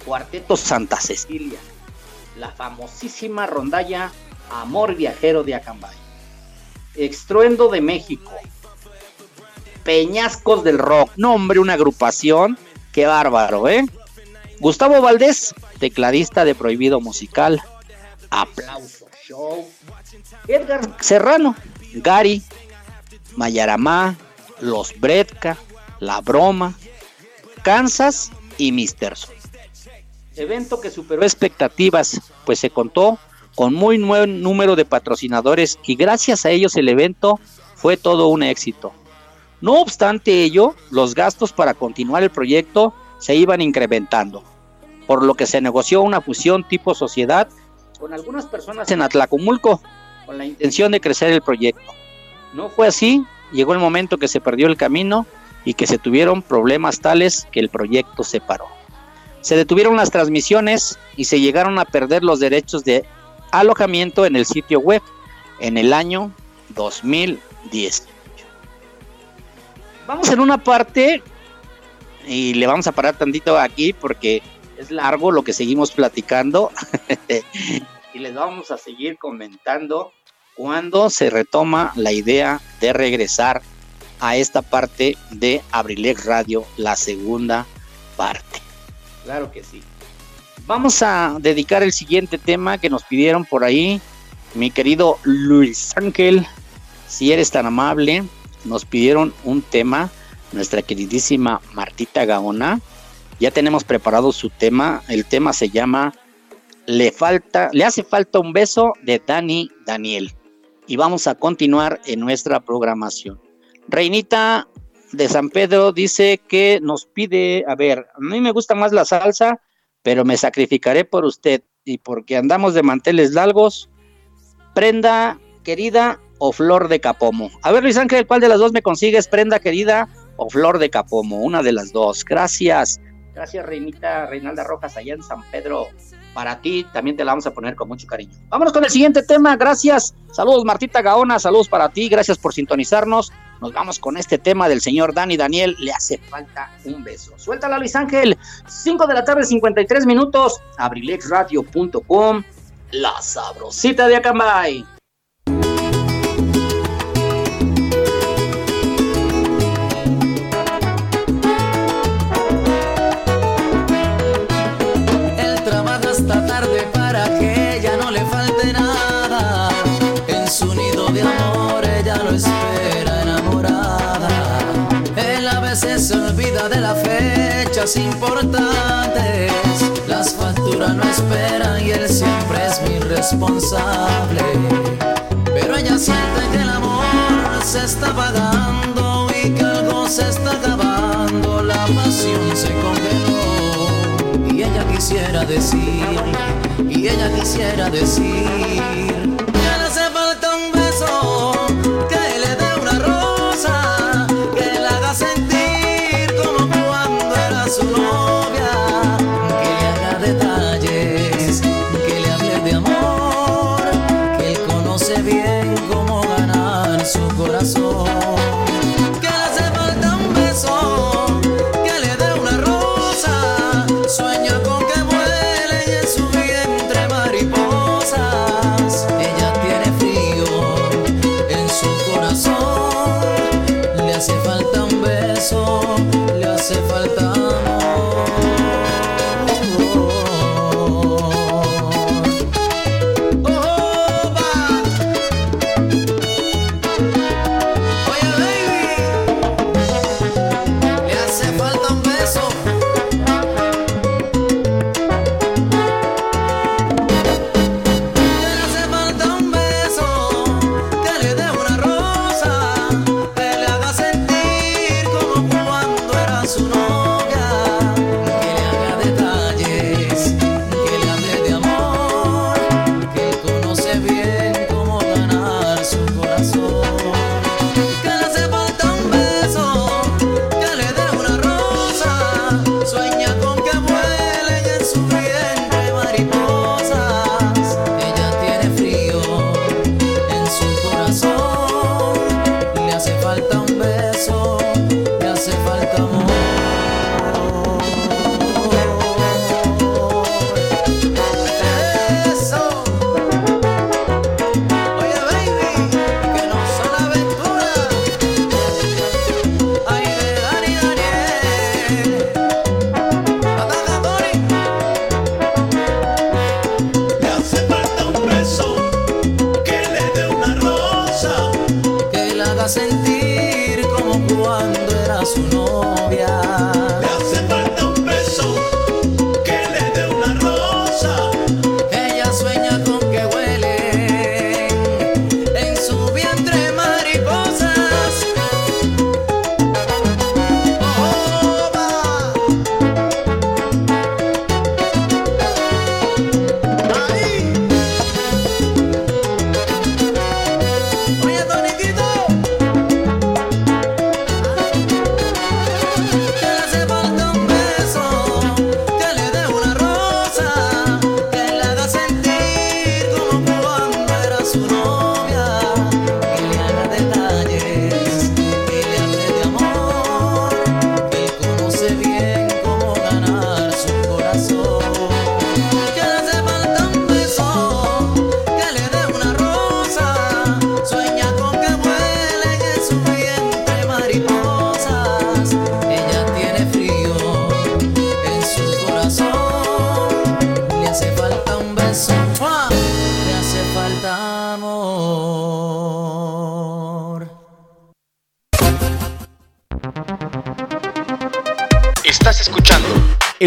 Cuarteto Santa Cecilia, la famosísima rondalla Amor Viajero de Acambay, Extruendo de México, Peñascos del Rock, nombre, una agrupación, qué bárbaro, ¿eh? Gustavo Valdés, tecladista de Prohibido Musical, Aplauso Show, Edgar Serrano, Gary, Mayaramá, Los Bredka, La Broma, Kansas y Mister evento que superó expectativas, pues se contó con muy buen número de patrocinadores y gracias a ellos el evento fue todo un éxito. No obstante ello, los gastos para continuar el proyecto se iban incrementando, por lo que se negoció una fusión tipo sociedad con algunas personas en Atlacomulco con la intención de crecer el proyecto. No fue así, llegó el momento que se perdió el camino y que se tuvieron problemas tales que el proyecto se paró se detuvieron las transmisiones y se llegaron a perder los derechos de alojamiento en el sitio web en el año 2010. Vamos en una parte y le vamos a parar tantito aquí porque es largo lo que seguimos platicando *laughs* y les vamos a seguir comentando cuando se retoma la idea de regresar a esta parte de Abrilex Radio, la segunda parte. Claro que sí. Vamos a dedicar el siguiente tema que nos pidieron por ahí. Mi querido Luis Ángel, si eres tan amable, nos pidieron un tema. Nuestra queridísima Martita Gaona. Ya tenemos preparado su tema. El tema se llama Le falta, le hace falta un beso de Dani Daniel. Y vamos a continuar en nuestra programación. Reinita de San Pedro dice que nos pide, a ver, a mí me gusta más la salsa, pero me sacrificaré por usted y porque andamos de manteles largos, prenda querida o flor de capomo. A ver, Luis Ángel, ¿cuál de las dos me consigues, prenda querida o flor de capomo? Una de las dos. Gracias. Gracias, Reinita Reinalda Rojas, allá en San Pedro para ti, también te la vamos a poner con mucho cariño. Vámonos con el siguiente tema, gracias. Saludos Martita Gaona, saludos para ti, gracias por sintonizarnos. Nos vamos con este tema del señor Dani Daniel, le hace falta un beso. Suéltala Luis Ángel, 5 de la tarde, 53 minutos, abrilexradio.com, la sabrosita de Acambay. De las fechas importantes. Las facturas no esperan y él siempre es mi responsable. Pero ella siente que el amor se está pagando y que algo se está acabando. La pasión se congeló y ella quisiera decir, y ella quisiera decir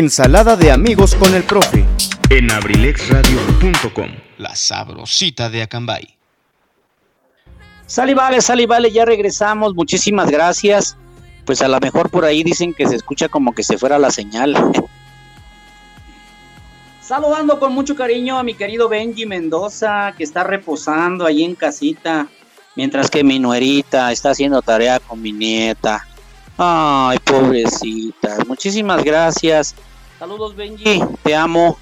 Ensalada de amigos con el profe. en abrilexradio.com. La sabrosita de Acambay. Sale vale, sale vale, ya regresamos, muchísimas gracias. Pues a lo mejor por ahí dicen que se escucha como que se fuera la señal. *laughs* Saludando con mucho cariño a mi querido Benji Mendoza, que está reposando ahí en casita, mientras que mi nuerita está haciendo tarea con mi nieta. Ay, pobrecita. Muchísimas gracias. Saludos, Benji, te amo.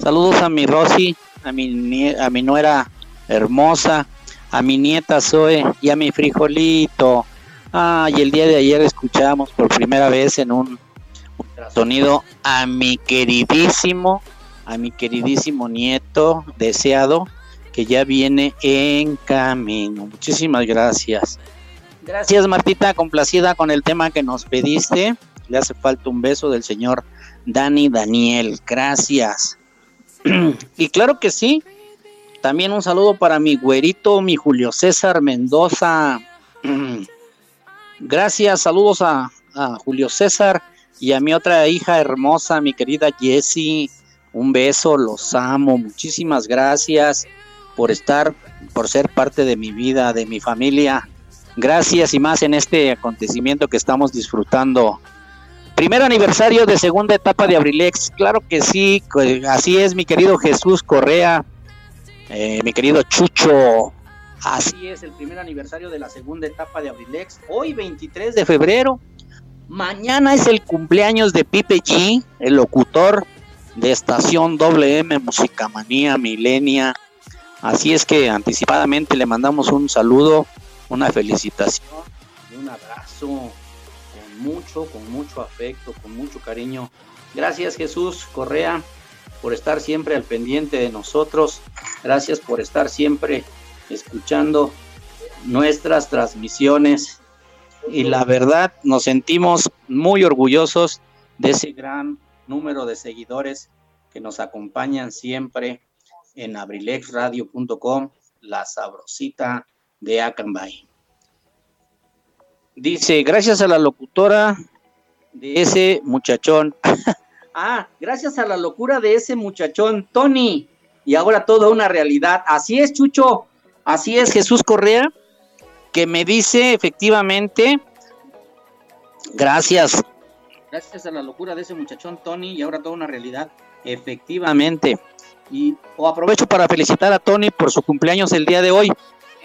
Saludos a mi Rosy, a mi, a mi nuera hermosa, a mi nieta Zoe y a mi frijolito. Ay, el día de ayer escuchamos por primera vez en un ultrasonido a mi queridísimo, a mi queridísimo nieto deseado que ya viene en camino. Muchísimas gracias. Gracias Martita, complacida con el tema que nos pediste. Le hace falta un beso del señor Dani Daniel. Gracias. *clears throat* y claro que sí. También un saludo para mi güerito, mi Julio César Mendoza. *clears throat* Gracias, saludos a, Julio César y a mi otra hija hermosa, mi querida Jessie. Un beso, los amo. Muchísimas gracias por estar, por ser parte de mi vida, de mi familia. Gracias y más en este acontecimiento que estamos disfrutando. Primer aniversario de segunda etapa de Abrilex. Claro que sí, así es, mi querido Jesús Correa, eh, mi querido Chucho. Así es, el primer aniversario de la segunda etapa de Abrilex. Hoy, 23 de febrero. Mañana es el cumpleaños de Pipe G, el locutor de estación WM Musicamanía Milenia. Así es que anticipadamente le mandamos un saludo, una felicitación y un abrazo mucho, con mucho afecto, con mucho cariño. Gracias Jesús Correa por estar siempre al pendiente de nosotros. Gracias por estar siempre escuchando nuestras transmisiones. Y la verdad nos sentimos muy orgullosos de ese gran número de seguidores que nos acompañan siempre en abrilexradio.com, la sabrosita de Acambay. Dice, gracias a la locutora de ese muchachón. *laughs* ah, gracias a la locura de ese muchachón, Tony. Y ahora toda una realidad. Así es, Chucho. Así es, Jesús Correa, que me dice efectivamente, gracias. Gracias a la locura de ese muchachón, Tony, y ahora toda una realidad. Efectivamente. Y o aprovecho para felicitar a Tony por su cumpleaños el día de hoy.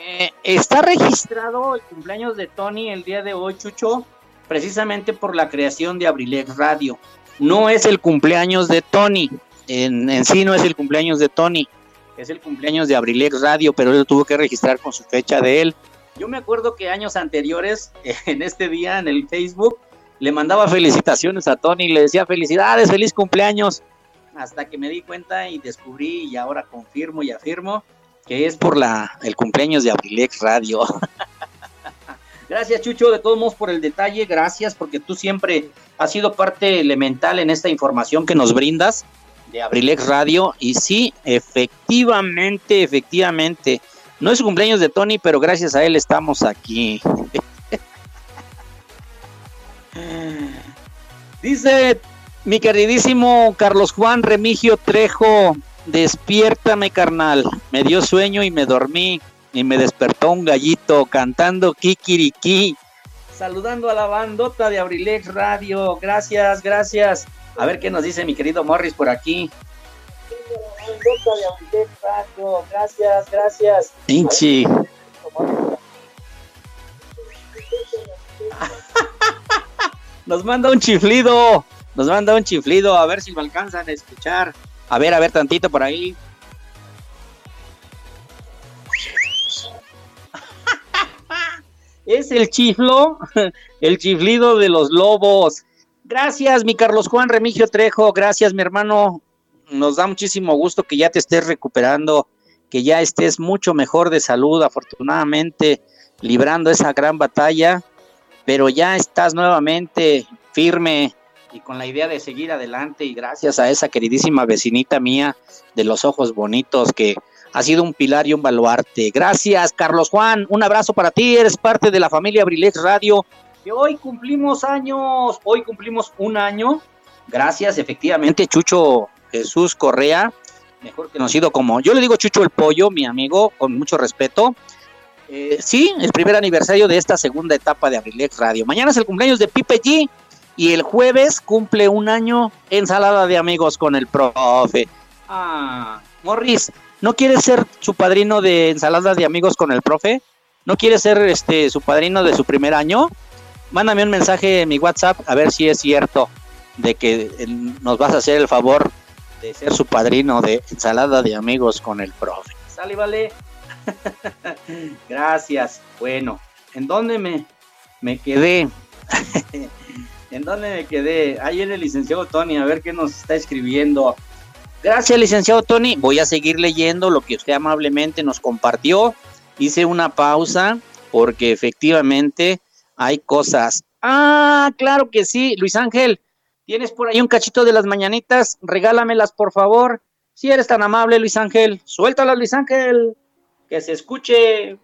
Eh, está registrado el cumpleaños de Tony el día de hoy, Chucho, precisamente por la creación de Abrilex Radio. No es el cumpleaños de Tony, en, sí no es el cumpleaños de Tony, es el cumpleaños de Abrilex Radio, pero él tuvo que registrar con su fecha de él. Yo me acuerdo que años anteriores, *laughs* en este día en el Facebook, le mandaba felicitaciones a Tony, le decía felicidades, feliz cumpleaños, hasta que me di cuenta y descubrí y ahora confirmo y afirmo que es por la el cumpleaños de Abrilex Radio. *laughs* gracias Chucho, de todos modos por el detalle, gracias porque tú siempre has sido parte elemental en esta información que nos brindas de Abrilex Radio y sí, efectivamente, efectivamente, no es cumpleaños de Tony, pero gracias a él estamos aquí. *laughs* Dice mi queridísimo Carlos Juan Remigio Trejo, despiértame carnal, me dio sueño y me dormí y me despertó un gallito cantando Kikiriki, saludando a la bandota de Abrilex Radio, gracias, gracias. A ver qué nos dice mi querido Morris por aquí. Bandota de Abrilex Radio, gracias, gracias. Pinche. *laughs* Nos manda un chiflido. Nos manda un chiflido. A ver si lo alcanzan a escuchar. A ver, a ver tantito por ahí. *laughs* Es el chiflo, *laughs* el chiflido de los lobos. Gracias, mi Carlos Juan Remigio Trejo. Gracias, mi hermano. Nos da muchísimo gusto que ya te estés recuperando, que ya estés mucho mejor de salud, afortunadamente, librando esa gran batalla, pero ya estás nuevamente firme y con la idea de seguir adelante y gracias a esa queridísima vecinita mía de los ojos bonitos que ha sido un pilar y un baluarte. Gracias, Carlos Juan. Un abrazo para ti. Eres parte de la familia Abrilex Radio. Que hoy cumplimos años. Hoy cumplimos un año Gracias, efectivamente, Chucho Jesús Correa, mejor conocido como, yo le digo Chucho el Pollo, mi amigo, con mucho respeto. Eh, sí, el primer aniversario de esta segunda etapa de Abrilex Radio. Mañana es el cumpleaños de Pipe G y el jueves cumple un año ensalada de amigos con el profe. Ah, Morris, ¿no quieres ser su padrino de ensalada de amigos con el profe? ¿No quieres ser este su padrino de su primer año? Mándame un mensaje en mi WhatsApp a ver si es cierto de que eh, nos vas a hacer el favor de ser su padrino de ensalada de amigos con el profe. ¿Sale, vale? *laughs* Gracias. Bueno, ¿en dónde me, me quedé? *laughs* ¿En dónde me quedé? Ahí en el licenciado Tony, a ver qué nos está escribiendo. Gracias, licenciado Tony. Voy a seguir leyendo lo que usted amablemente nos compartió. Hice una pausa porque efectivamente hay cosas. Ah, claro que sí, Luis Ángel. ¿Tienes por ahí un cachito de las mañanitas? Regálamelas, por favor. Si eres tan amable, Luis Ángel. Suéltalas, Luis Ángel. Que se escuche.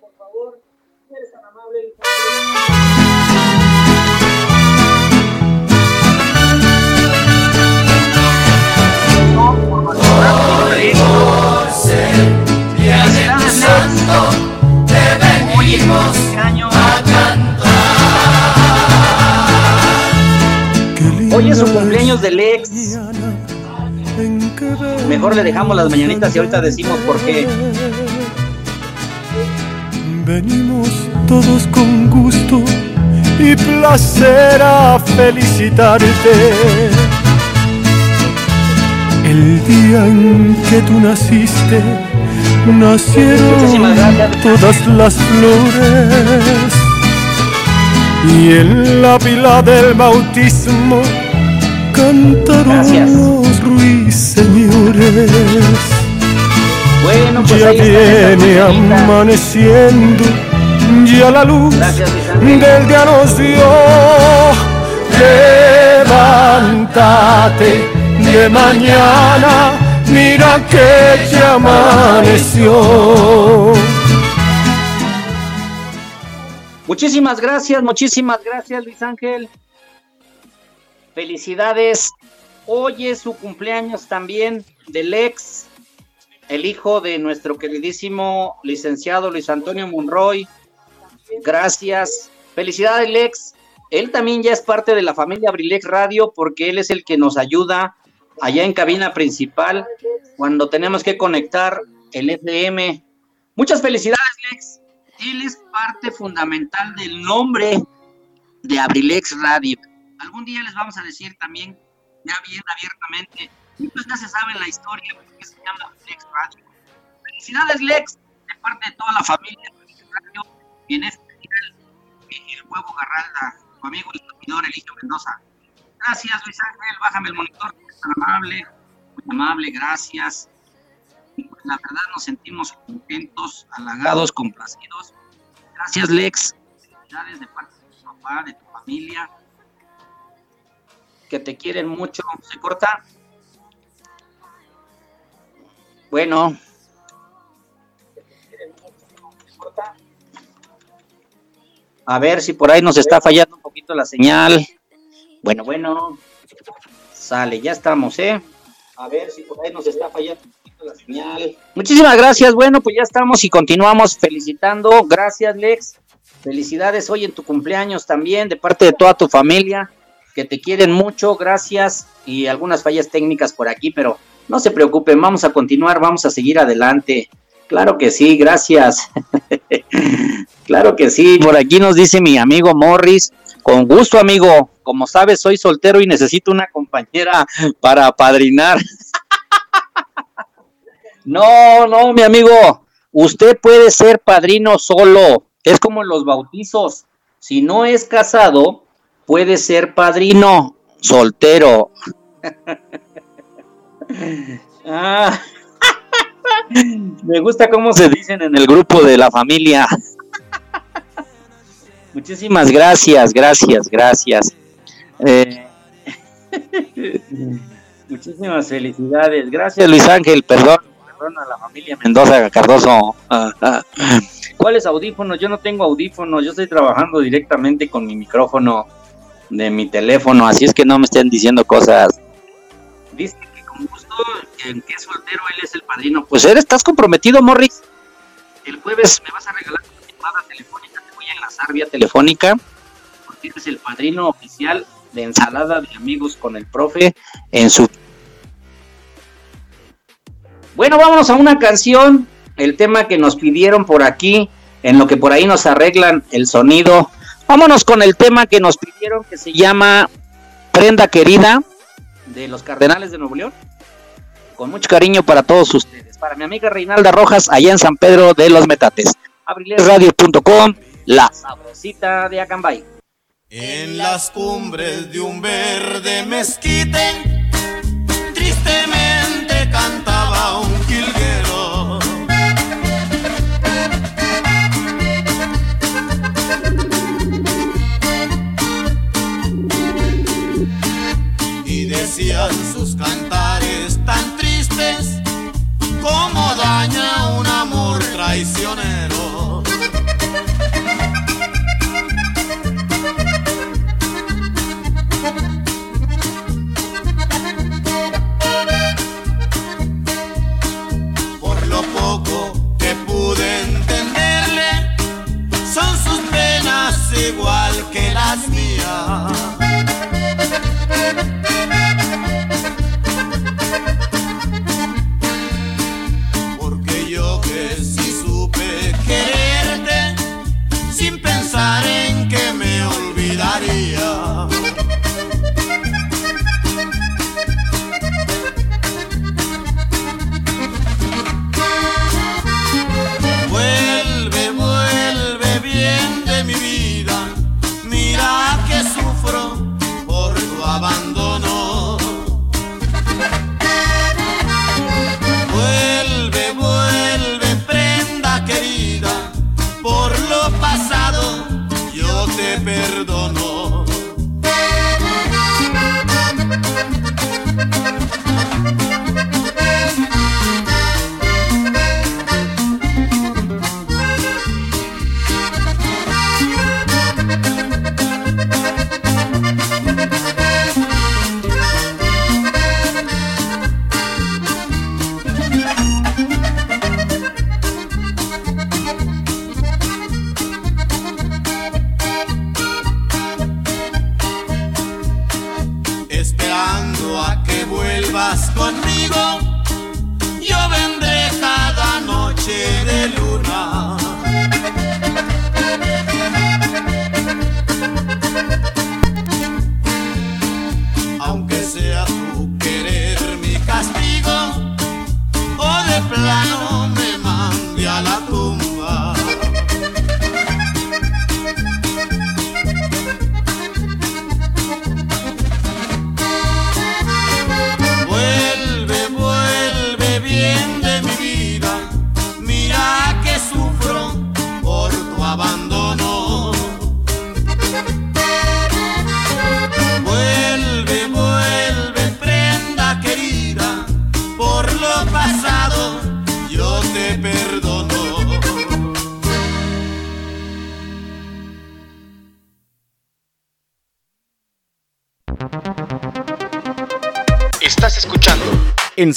por favor. Si eres tan amable, Luis Hoy cumpleaños del ex. Mejor le dejamos las mañanitas y ahorita decimos por qué. Venimos todos con gusto y placer a felicitarte. El día en que tú naciste, nacieron todas las flores. Y en la pila del bautismo cantaron los ruiseñores. Bueno, pues ya viene amaneciendo, ya la luz del día nos dio. Levántate de mañana, mira que ya amaneció. Muchísimas gracias, muchísimas gracias Luis Ángel. Felicidades. Hoy es su cumpleaños también del ex, el hijo de nuestro queridísimo licenciado Luis Antonio Monroy. Gracias. Felicidades, Lex. Él también ya es parte de la familia Abrilex Radio porque él es el que nos ayuda allá en cabina principal cuando tenemos que conectar el FM. Muchas felicidades, Lex. Él es parte fundamental del nombre de Abrilex Radio. Algún día les vamos a decir también, ya bien abiertamente, y pues ya se sabe la historia que se llama Abrilex Radio. Felicidades, Lex, de parte de toda la familia Abrilex Radio, y en especial el huevo Garralda, tu amigo y servidor Eligio Mendoza. Gracias, Luis Ángel, bájame el monitor, es tan amable, muy amable, gracias la verdad nos sentimos contentos, halagados, complacidos. Gracias, Lex. Felicidades de parte de tu papá, de tu familia, que te quieren mucho. ¿Se corta? Bueno. A ver si por ahí nos está fallando un poquito la señal. Bueno, bueno. Sale, ya estamos, ¿eh? A ver si por ahí nos está fallando un poquito la señal. Muchísimas gracias. Bueno, pues ya estamos y continuamos felicitando. Gracias, Lex. Felicidades hoy en tu cumpleaños también de parte de toda tu familia, que te quieren mucho. Gracias. Y algunas fallas técnicas por aquí, pero no se preocupen, vamos a continuar, vamos a seguir adelante. Claro que sí, gracias. *laughs* claro que sí. Por aquí nos dice mi amigo Morris. Con gusto, amigo. Como sabes, soy soltero y necesito una compañera para apadrinar. *laughs* no, no, mi amigo. Usted puede ser padrino solo. Es como los bautizos. Si no es casado, puede ser padrino soltero. *laughs* ah. Me gusta cómo se dicen en el grupo de la familia. Muchísimas gracias, gracias, gracias. Eh, *laughs* muchísimas felicidades. Gracias, Luis Ángel. Perdón, perdón a la familia Mendoza Cardoso. ¿Cuáles audífonos? Yo no tengo audífonos. Yo estoy trabajando directamente con mi micrófono. De mi teléfono, así es que no me estén diciendo cosas. Dice que con gusto, en que es soltero, él es el padrino. Pues eres, estás comprometido, Morris. El jueves me vas a regalar una llamada telefónica, te voy a enlazar vía telefónica, porque eres el padrino oficial de ensalada de amigos con el profe en su... Bueno, vámonos a una canción, el tema que nos pidieron por aquí, en lo que por ahí nos arreglan el sonido. Vámonos con el tema que nos pidieron que se llama Prenda Querida de los Cardenales de Nuevo León. Con mucho cariño para todos ustedes. Para mi amiga Reinalda Rojas, allá en San Pedro de los Metates. Abrilesradio.com, la sabrosita de Acambay. En las cumbres de un verde mezquite, tristemente cantaba un sus cantares tan tristes, como daña un amor traicionero.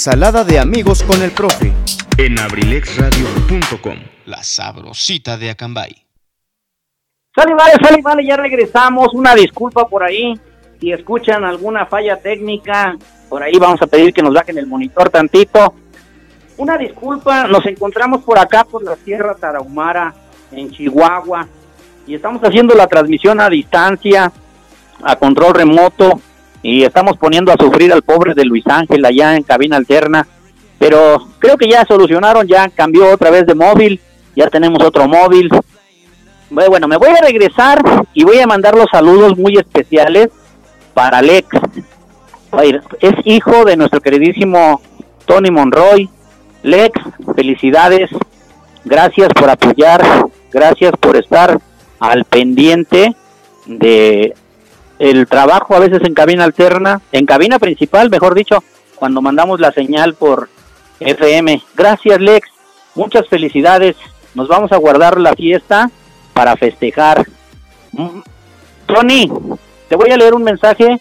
Ensalada de amigos con el profe. en abrilexradio.com. La sabrosita de Acambay. Sale, vale, sale, vale, ya regresamos. Una disculpa por ahí. Si escuchan alguna falla técnica, por ahí vamos a pedir que nos bajen el monitor tantito. Una disculpa, nos encontramos por acá por la Sierra Tarahumara, en Chihuahua, y estamos haciendo la transmisión a distancia, a control remoto, y estamos poniendo a sufrir al pobre de Luis Ángel allá en cabina alterna. Pero creo que ya solucionaron, ya cambió otra vez de móvil, ya tenemos otro móvil. Bueno, me voy a regresar y voy a mandar los saludos muy especiales para Alex. Es hijo de nuestro queridísimo Tony Monroy. Lex, felicidades. Gracias por apoyar. Gracias por estar al pendiente de el trabajo a veces en cabina alterna, en cabina principal, mejor dicho, cuando mandamos la señal por FM. Gracias, Lex. Muchas felicidades. Nos vamos a guardar la fiesta para festejar. Mm, Tony, te voy a leer un mensaje.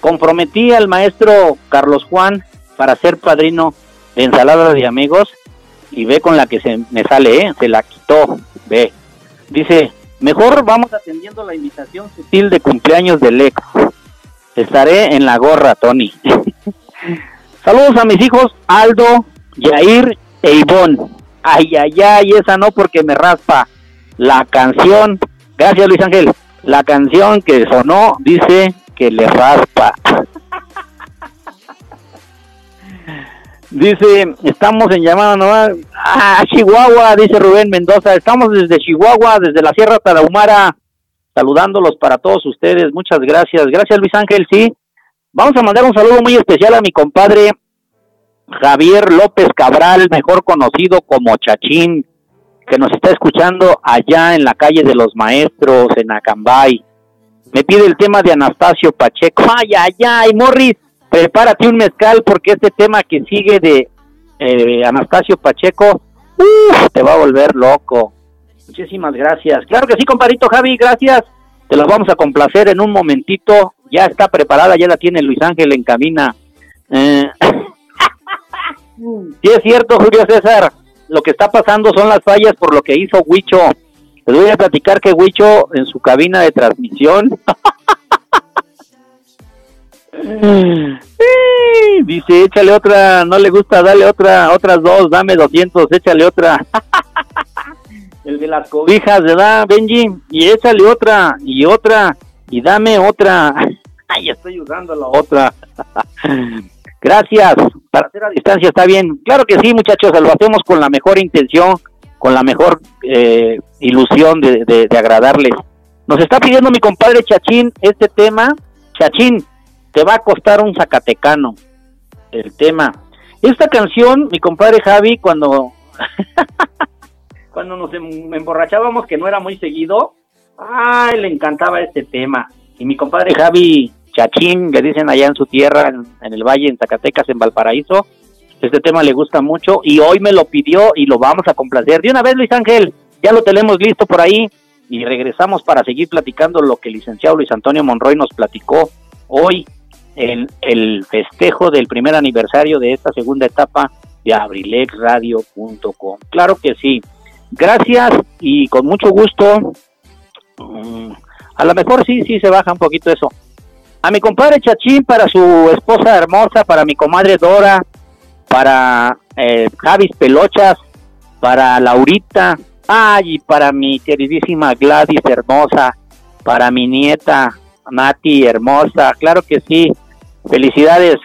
Comprometí al maestro Carlos Juan para ser padrino de ensalada de amigos y ve con la que se me sale, ¿eh? se la quitó, ve. Dice, mejor vamos atendiendo la invitación sutil de cumpleaños del ex. Estaré en la gorra, Tony. *laughs* Saludos a mis hijos Aldo, Yair e Ivonne. Ay, ay, ay, esa no porque me raspa. La canción, gracias Luis Ángel, la canción que sonó dice que le raspa. *laughs* Dice, estamos en llamada nueva. Ah, Chihuahua, dice Rubén Mendoza. Estamos desde Chihuahua, desde la Sierra Tarahumara, saludándolos para todos ustedes. Muchas gracias. Gracias, Luis Ángel. Sí, vamos a mandar un saludo muy especial a mi compadre Javier López Cabral, mejor conocido como Chachín, que nos está escuchando allá en la calle de los Maestros, en Acambay. Me pide el tema de Anastasio Pacheco. Ay, ay, ay, Morris prepárate un mezcal porque este tema que sigue de eh, Anastasio Pacheco te va a volver loco. Muchísimas gracias. Claro que sí, compadrito Javi, gracias. Te los vamos a complacer en un momentito. Ya está preparada, ya la tiene Luis Ángel en cabina. Eh, *laughs* sí es cierto, Julio César. Lo que está pasando son las fallas por lo que hizo Huicho. Les voy a platicar que Huicho en su cabina de transmisión *laughs* *laughs* dice, échale otra, no le gusta, dale otra, otras dos, dame 200, échale otra. *laughs* El de las cobijas, ¿verdad, Benji? Y échale otra, y otra, y dame otra. *laughs* Ay, estoy usando la otra. Gracias. Para hacer a distancia está bien. Claro que sí, muchachos, lo hacemos con la mejor intención, con la mejor eh, ilusión de, de agradarles. Nos está pidiendo mi compadre Chachín este tema. Chachín, te va a costar un zacatecano el tema. Esta canción, mi compadre Javi, cuando *laughs* cuando nos em, emborrachábamos, que no era muy seguido, ay, le encantaba este tema. Y mi compadre Javi Chachín, le dicen allá en su tierra, en, el valle, en Zacatecas, en Valparaíso, este tema le gusta mucho y hoy me lo pidió y lo vamos a complacer. De una vez, Luis Ángel, ya lo tenemos listo por ahí y regresamos para seguir platicando lo que el licenciado Luis Antonio Monroy nos platicó hoy en el festejo del primer aniversario de esta segunda etapa de abrilexradio.com. Claro que sí. Gracias y con mucho gusto. Mm, a lo mejor sí, sí se baja un poquito eso. A mi compadre Chachín, para su esposa hermosa, para mi comadre Dora, para eh, Javis Pelochas, para Laurita, ay, y para mi queridísima Gladys hermosa, para mi nieta Nati hermosa, claro que sí. Felicidades.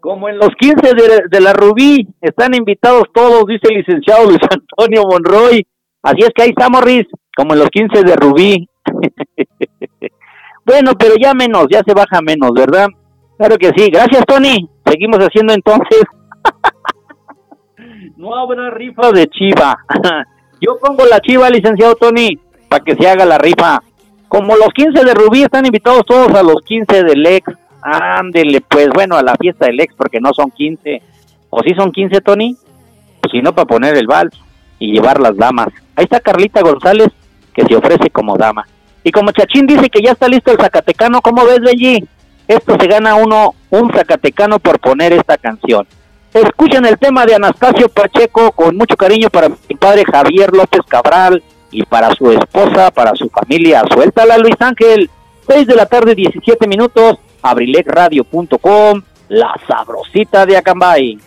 Como en los 15 de, la Rubí, están invitados todos, dice el licenciado Luis Antonio Monroy. Así es que ahí estamos, Riz, como en los 15 de Rubí. *laughs* bueno, pero ya menos, ya se baja menos, ¿verdad? Claro que sí. Gracias, Tony. Seguimos haciendo entonces. *laughs* no habrá rifa de chiva. *laughs* Yo pongo la chiva, licenciado Tony, para que se haga la rifa. Como los 15 de Rubí están invitados todos a los 15 del ex. Ándele, pues bueno, a la fiesta del ex, porque no son 15. ¿O si son 15, Tony? Pues si no, para poner el vals y llevar las damas. Ahí está Carlita González, que se ofrece como dama. Y como Chachín dice que ya está listo el Zacatecano, ¿cómo ves, Benji? Esto se gana uno, un Zacatecano por poner esta canción. Escuchen el tema de Anastasio Pacheco con mucho cariño para mi padre Javier López Cabral, y para su esposa, para su familia. Suéltala Luis Ángel, 6 de la tarde, 17 minutos, abrilexradio.com, la sabrosita de Acambay.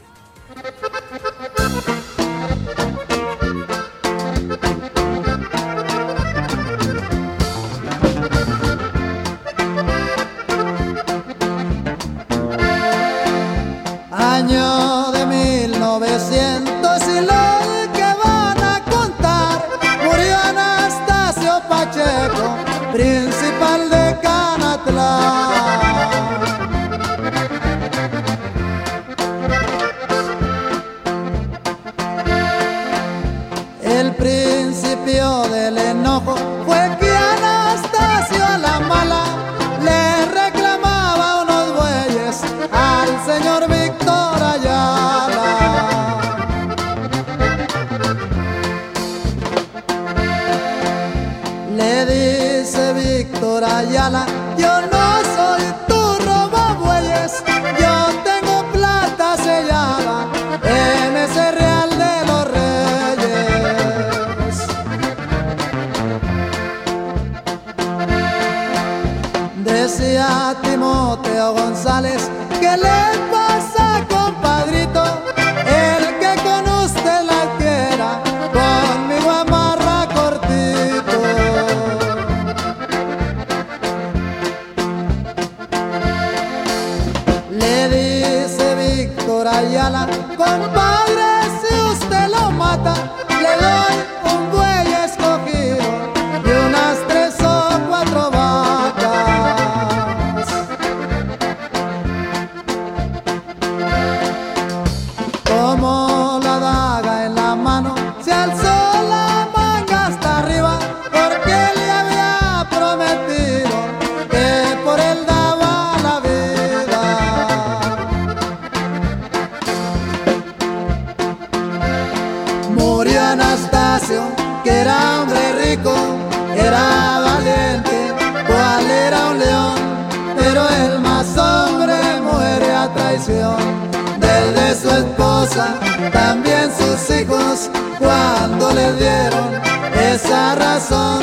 Ayala. Yo no soy tu robo bueyes, yo tengo plata sellada en ese real de los reyes. Decía Timoteo González que le también sus hijos, cuando le dieron esa razón,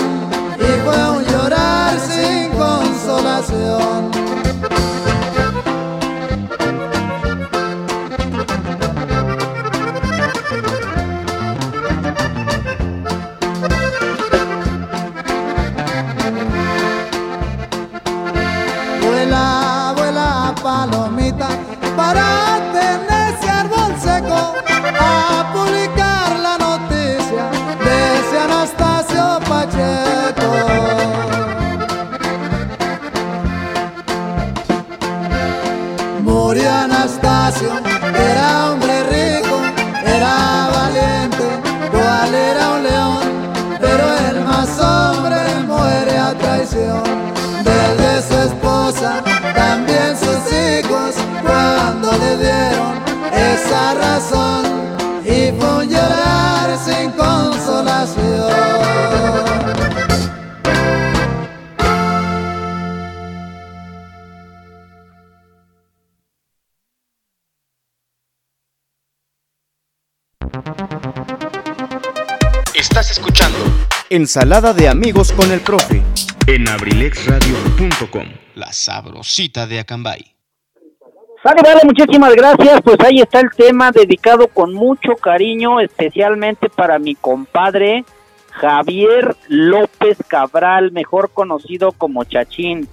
y fue un llorar sin consolación. Vuela, vuela palomita para Ensalada de amigos con el profe. en abrilexradio.com. La sabrosita de Acambay. Sale, vale, muchísimas gracias. Pues ahí está el tema dedicado con mucho cariño, especialmente para mi compadre Javier López Cabral, mejor conocido como Chachín.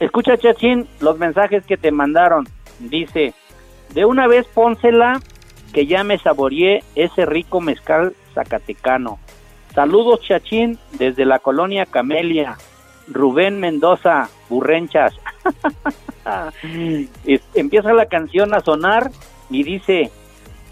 Escucha, Chachín, los mensajes que te mandaron. Dice, de una vez pónsela que ya me saboreé ese rico mezcal zacatecano. Saludos, Chachín, desde la colonia Camelia. Rubén Mendoza, Burrenchas. *laughs* Empieza la canción a sonar y dice,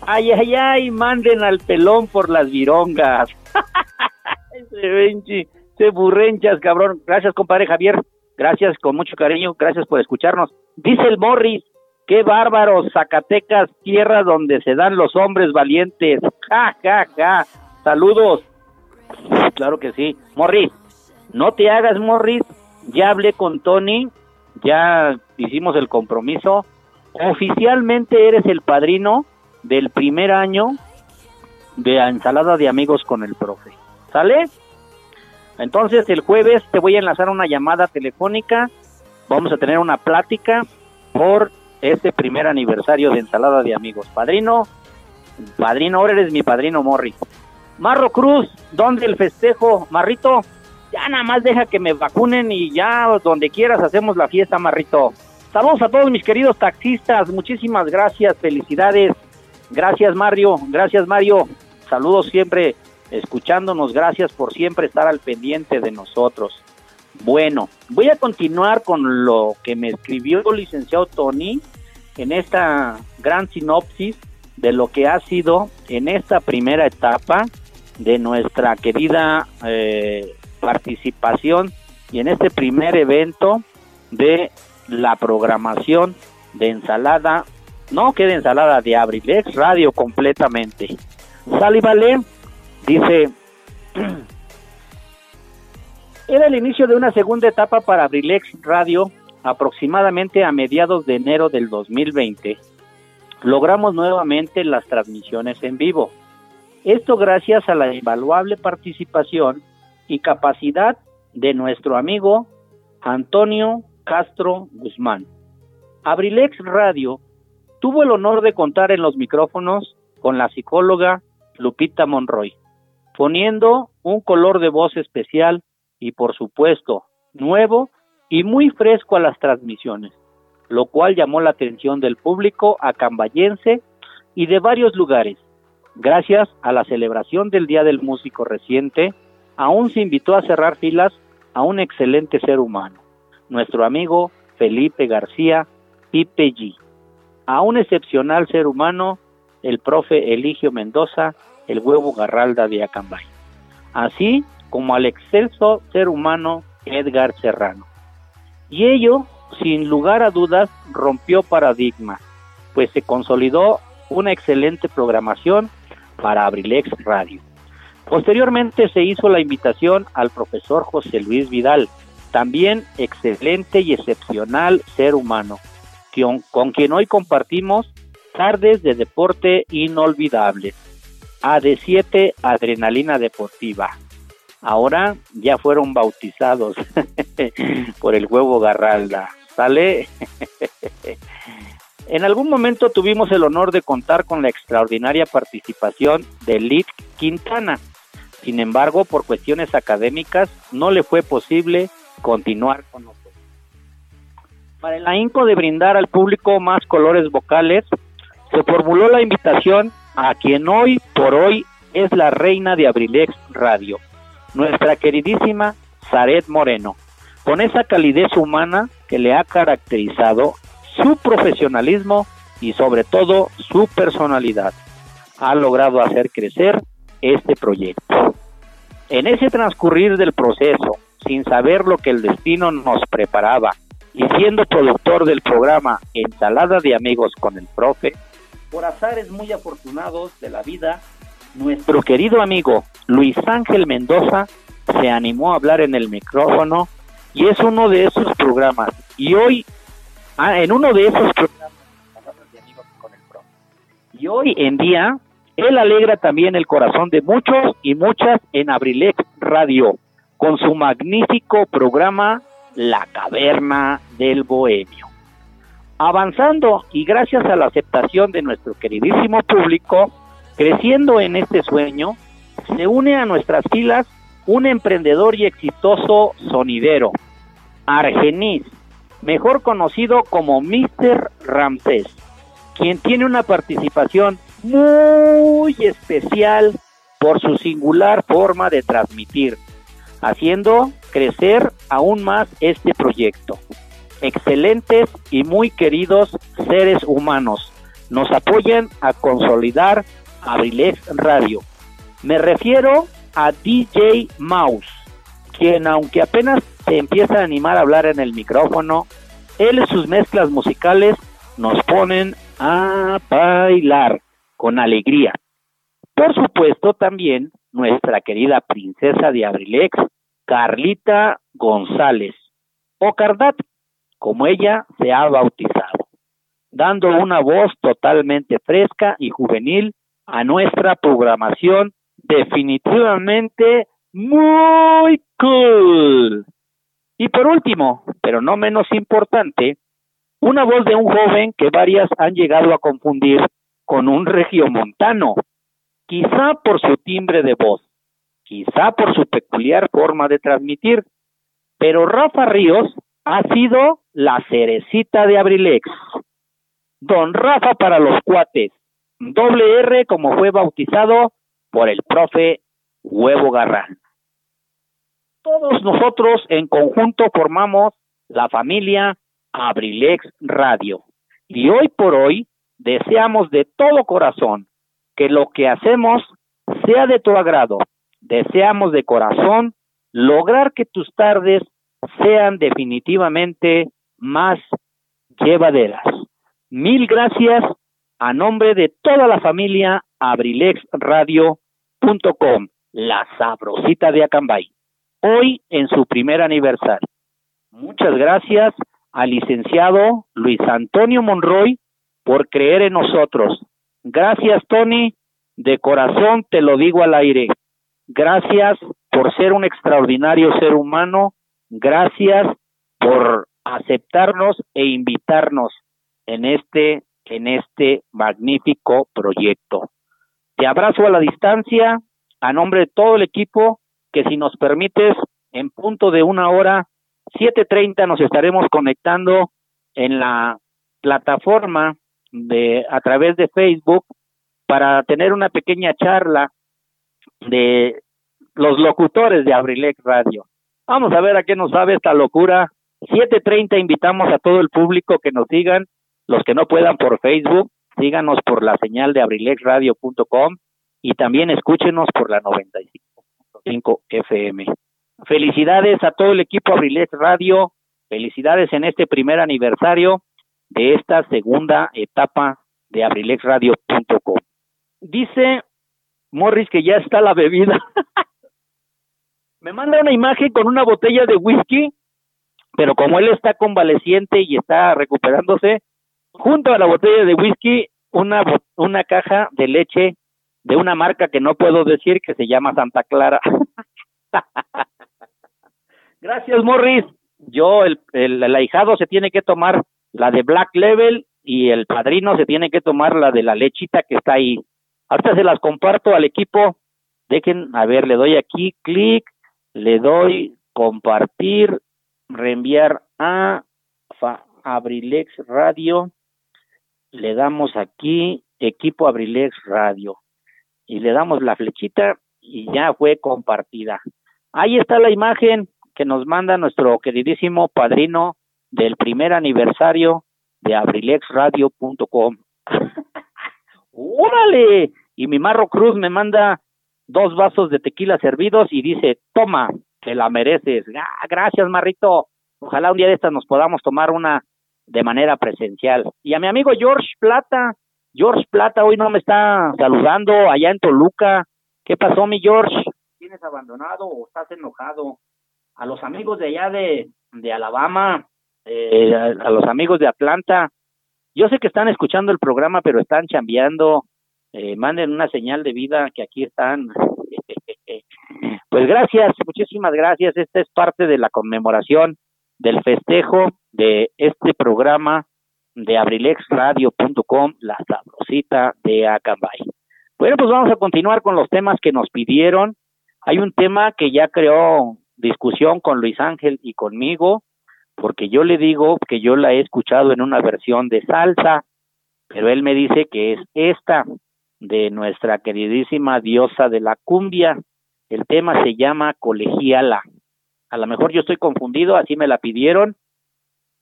ay, ay, ay, manden al pelón por las virongas. *laughs* Benchi, ese Burrenchas, cabrón. Gracias, compadre Javier. Gracias, con mucho cariño. Gracias por escucharnos. Dice el Morris, qué bárbaro, Zacatecas, tierra donde se dan los hombres valientes. *laughs* Ja, ja, ja. Saludos. Claro que sí. Morris, no te hagas, Morris. Ya hablé con Tony, ya hicimos el compromiso. Oficialmente eres el padrino del primer año de la ensalada de amigos con el profe. ¿Sale? Entonces el jueves te voy a enlazar una llamada telefónica. Vamos a tener una plática por este primer aniversario de ensalada de amigos. Padrino, padrino, ahora eres mi padrino Morris. Marro Cruz, ¿dónde el festejo? Marrito, ya nada más deja que me vacunen y ya donde quieras hacemos la fiesta, Marrito. Saludos a todos mis queridos taxistas, muchísimas gracias, felicidades. Gracias Mario, gracias Mario. Saludos siempre escuchándonos, gracias por siempre estar al pendiente de nosotros. Bueno, voy a continuar con lo que me escribió el licenciado Tony en esta gran sinopsis de lo que ha sido en esta primera etapa de nuestra querida eh, participación y en este primer evento de la programación de ensalada, no que de ensalada de Abrilex Radio completamente. Sale vale, dice, *clears throat* era el inicio de una segunda etapa para Abrilex Radio aproximadamente a mediados de enero del 2020. Logramos nuevamente las transmisiones en vivo. Esto gracias a la invaluable participación y capacidad de nuestro amigo Antonio Castro Guzmán. Abrilex Radio tuvo el honor de contar en los micrófonos con la psicóloga Lupita Monroy, poniendo un color de voz especial y por supuesto nuevo y muy fresco a las transmisiones. lo cual llamó la atención del público acambayense y de varios lugares. Gracias a la celebración del Día del Músico reciente, aún se invitó a cerrar filas a un excelente ser humano, nuestro amigo Felipe García Pipe G, a un excepcional ser humano, el profe Eligio Mendoza, el huevo Garralda de Acambay, así como al excelso ser humano Edgar Serrano. Y ello, sin lugar a dudas, rompió paradigmas, pues se consolidó una excelente programación para Abrilex Radio. Posteriormente se hizo la invitación al profesor José Luis Vidal, también excelente y excepcional ser humano, con, quien hoy compartimos tardes de deporte inolvidables. AD7 Adrenalina Deportiva. Ahora ya fueron bautizados *laughs* por el huevo Garralda. ¿Sale? *laughs* En algún momento tuvimos el honor de contar con la extraordinaria participación de Lid Quintana. Sin embargo, por cuestiones académicas, no le fue posible continuar con nosotros. Para el ahínco de brindar al público más colores vocales, se formuló la invitación a quien hoy por hoy es la reina de Abrilex Radio, nuestra queridísima Zaret Moreno, con esa calidez humana que le ha caracterizado su profesionalismo y sobre todo su personalidad. Ha logrado hacer crecer este proyecto. En ese transcurrir del proceso, sin saber lo que el destino nos preparaba y siendo productor del programa Ensalada de Amigos con el Profe, por azares muy afortunados de la vida, nuestro querido amigo Luis Ángel Mendoza se animó a hablar en el micrófono y es uno de esos programas. Y hoy Ah, en uno de esos programas con el Pro. Y hoy en día, él alegra también el corazón de muchos y muchas en Abrilex Radio, con su magnífico programa La Caverna del Bohemio. Avanzando y gracias a la aceptación de nuestro queridísimo público, creciendo en este sueño, se une a nuestras filas un emprendedor y exitoso sonidero, Argenis, mejor conocido como Mr. Ramsés, quien tiene una participación muy especial por su singular forma de transmitir, haciendo crecer aún más este proyecto. Excelentes y muy queridos seres humanos nos apoyan a consolidar Abrilex Radio. Me refiero a DJ Mouse, quien aunque apenas se empieza a animar a hablar en el micrófono, él y sus mezclas musicales nos ponen a bailar con alegría. Por supuesto también nuestra querida princesa de Abrilex, Carlita González, o Cardat, como ella se ha bautizado, dando una voz totalmente fresca y juvenil a nuestra programación definitivamente muy cool. Y por último, pero no menos importante, una voz de un joven que varias han llegado a confundir con un regiomontano, quizá por su timbre de voz, quizá por su peculiar forma de transmitir, pero Rafa Ríos ha sido la cerecita de Abrilex. Don Rafa para los cuates, doble R como fue bautizado por el profe Huevo Garrán. Todos nosotros en conjunto formamos la familia Abrilex Radio. Y hoy por hoy deseamos de todo corazón que lo que hacemos sea de tu agrado. Deseamos de corazón lograr que tus tardes sean definitivamente más llevaderas. Mil gracias a nombre de toda la familia abrilexradio.com, la sabrosita de Acambay hoy en su primer aniversario. Muchas gracias al licenciado Luis Antonio Monroy por creer en nosotros. Gracias, Tony. De corazón te lo digo al aire. Gracias por ser un extraordinario ser humano. Gracias por aceptarnos e invitarnos en este en este magnífico proyecto. Te abrazo a la distancia a nombre de todo el equipo que si nos permites, en punto de una hora, 7.30 nos estaremos conectando en la plataforma de a través de Facebook para tener una pequeña charla de los locutores de Abrilex Radio. Vamos a ver a qué nos sabe esta locura. 7:30 invitamos a todo el público que nos sigan, los que no puedan por Facebook, síganos por la señal de abrilexradio.com y también escúchenos por la 95.5 FM. Felicidades a todo el equipo Abrilex Radio, felicidades en este primer aniversario de esta segunda etapa de abrilexradio.com. Dice Morris que ya está la bebida. *laughs* Me manda una imagen con una botella de whisky, pero como él está convaleciente y está recuperándose, junto a la botella de whisky, una, una caja de leche de una marca que no puedo decir que se llama Santa Clara. *laughs* Gracias, Morris. Yo, el, el, ahijado se tiene que tomar la de Black Level y el padrino se tiene que tomar la de la lechita que está ahí. Ahorita se las comparto al equipo. Dejen, a ver, le doy aquí clic, le doy compartir, reenviar a Abrilex Radio. Le damos aquí equipo Abrilex Radio y le damos la flechita y ya fue compartida. Ahí está la imagen que nos manda nuestro queridísimo padrino del primer aniversario de abrilexradio.com. *laughs* ¡Órale! Y mi Marro Cruz me manda dos vasos de tequila servidos y dice, toma, te la mereces. Ah, gracias, Marrito. Ojalá un día de estas nos podamos tomar una de manera presencial. Y a mi amigo George Plata, George Plata hoy no me está saludando allá en Toluca. ¿Qué pasó, mi George? ¿Tienes abandonado o estás enojado? A los amigos de allá de, Alabama, eh, a, a, los amigos de Atlanta. Yo sé que están escuchando el programa, pero están chambeando. Eh, manden una señal de vida que aquí están. *laughs* pues gracias, muchísimas gracias. Esta es parte de la conmemoración del festejo de este programa de abrilexradio.com, la sabrosita de Acambay. Bueno, pues vamos a continuar con los temas que nos pidieron. Hay un tema que ya creó discusión con Luis Ángel y conmigo, porque yo le digo que yo la he escuchado en una versión de salsa, pero él me dice que es esta de nuestra queridísima diosa de la cumbia. El tema se llama Colegiala. A lo mejor yo estoy confundido, así me la pidieron.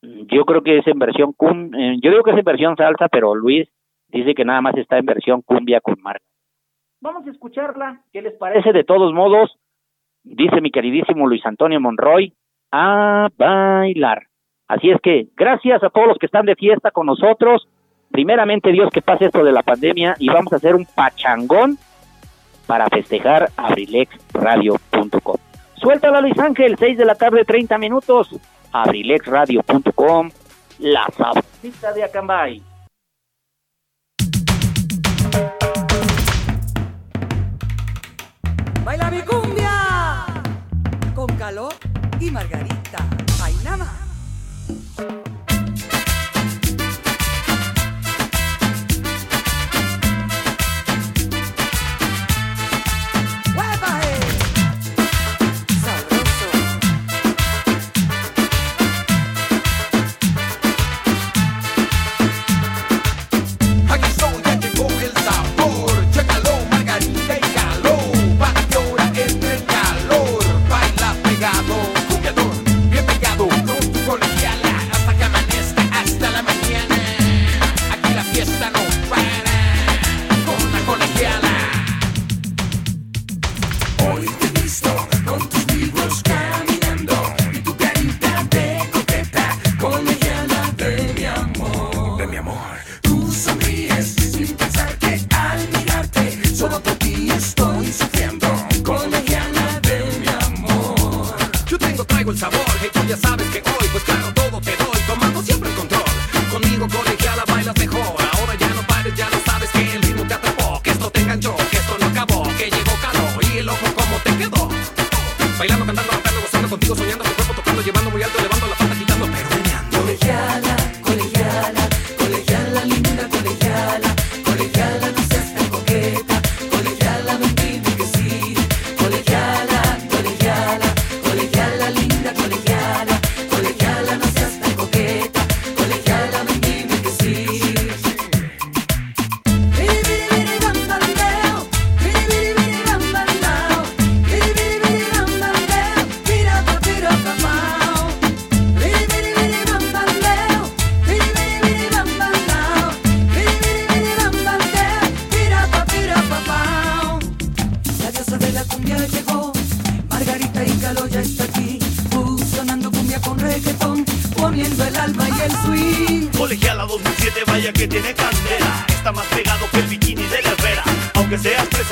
Yo creo que es en versión cum, yo digo que es en versión salsa, pero Luis dice que nada más está en versión cumbia con marca. Vamos a escucharla, ¿qué les parece? De todos modos, dice mi queridísimo Luis Antonio Monroy, a bailar. Así es que gracias a todos los que están de fiesta con nosotros. Primeramente Dios que pase esto de la pandemia y vamos a hacer un pachangón para festejar abrilexradio.com. Suéltala Luis Ángel, 6 de la tarde, 30 minutos. abrilexradio.com, la sabrosita de Acambay. Baila mi cumbia con calor y Margarita. Ay, nada más.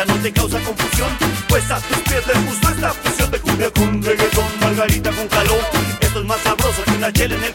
No te causa confusión. Pues a tus pies les gustó esta fusión de cumbia con reggaetón, margarita con calor. Esto es más sabroso que una chela en el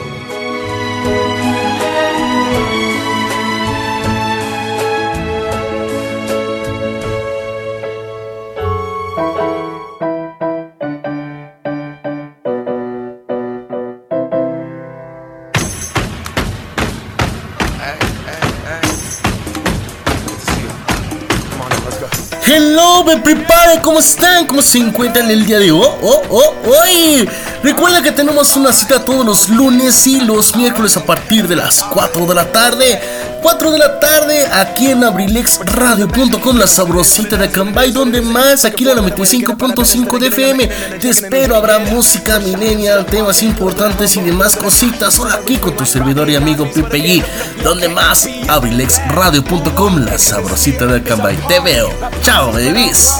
¿cómo están? ¿Cómo se encuentran el día de hoy? Oh, oh, hoy. Recuerda que tenemos una cita todos los lunes y los miércoles a partir de las 4 de la tarde. 4 de la tarde aquí en abrilexradio.com, la sabrosita de Cambay, donde más aquí la 95.5 de FM. Te espero, habrá música millennial, temas importantes y demás cositas. Solo aquí con tu servidor y amigo Pipe G, donde más abrilexradio.com, la sabrosita de Cambay. Te veo. Chao, babies.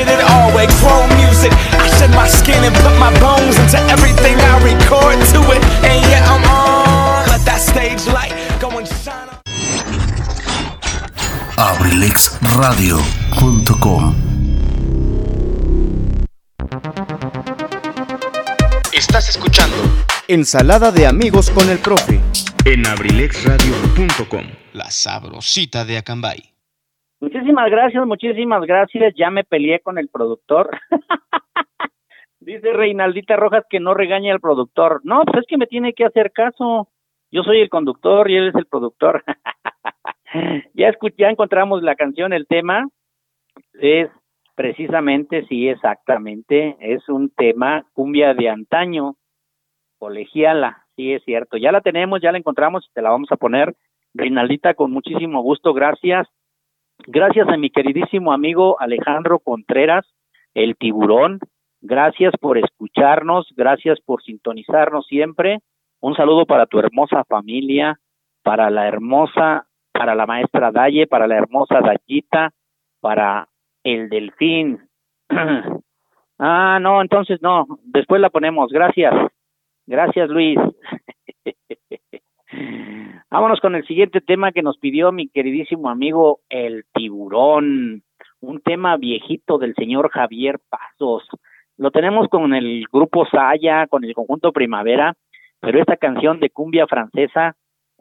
Did it all with chrome music. I shed my skin and put my bones into everything I record to it. And yeah, I'm on. Let that stage light go and shine. abrilexradio.com Estás escuchando Ensalada de amigos con el profe. en abrilexradio.com. La sabrosita de Acambay. Muchísimas gracias, muchísimas gracias. Ya me peleé con el productor. *laughs* Dice Reinaldita Rojas que no regaña al productor. No, pues es que me tiene que hacer caso. Yo soy el conductor y él es el productor. *laughs* ya, escu- ya encontramos la canción, el tema. Es precisamente, sí, exactamente. Es un tema cumbia de antaño, colegiala. Sí, es cierto. Ya la tenemos, ya la encontramos y te la vamos a poner. Reinaldita, con muchísimo gusto, gracias. Gracias a mi queridísimo amigo Alejandro Contreras, el tiburón. Gracias por escucharnos, gracias por sintonizarnos siempre. Un saludo para tu hermosa familia, para la hermosa, para la maestra Daye, para la hermosa Dayita, para el delfín. *clears throat* ah, no, entonces no, después la ponemos. Gracias. Gracias, Luis. *laughs* Vámonos con el siguiente tema que nos pidió mi queridísimo amigo El Tiburón, un tema viejito del señor Javier Pasos. Lo tenemos con el grupo Saya, con el conjunto Primavera, pero esta canción de cumbia francesa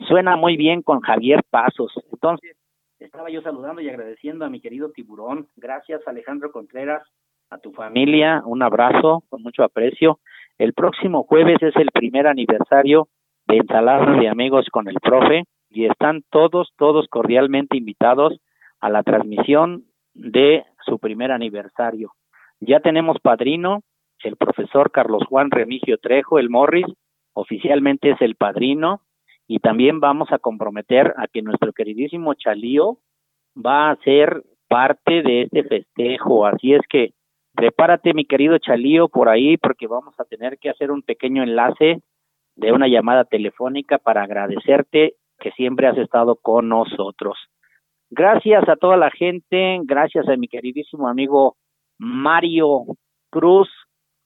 suena muy bien con Javier Pasos. Entonces, estaba yo saludando y agradeciendo a mi querido tiburón. Gracias, Alejandro Contreras, a tu familia, un abrazo con mucho aprecio. El próximo jueves es el primer aniversario de Ensalada de Amigos con el Profe y están todos, todos cordialmente invitados a la transmisión de su primer aniversario. Ya tenemos padrino, el profesor Carlos Juan Remigio Trejo, el Morris, oficialmente es el padrino, y también vamos a comprometer a que nuestro queridísimo Chalío va a ser parte de este festejo. Así es que prepárate, mi querido Chalío, por ahí, porque vamos a tener que hacer un pequeño enlace de una llamada telefónica para agradecerte que siempre has estado con nosotros. Gracias a toda la gente, gracias a mi queridísimo amigo Mario Cruz,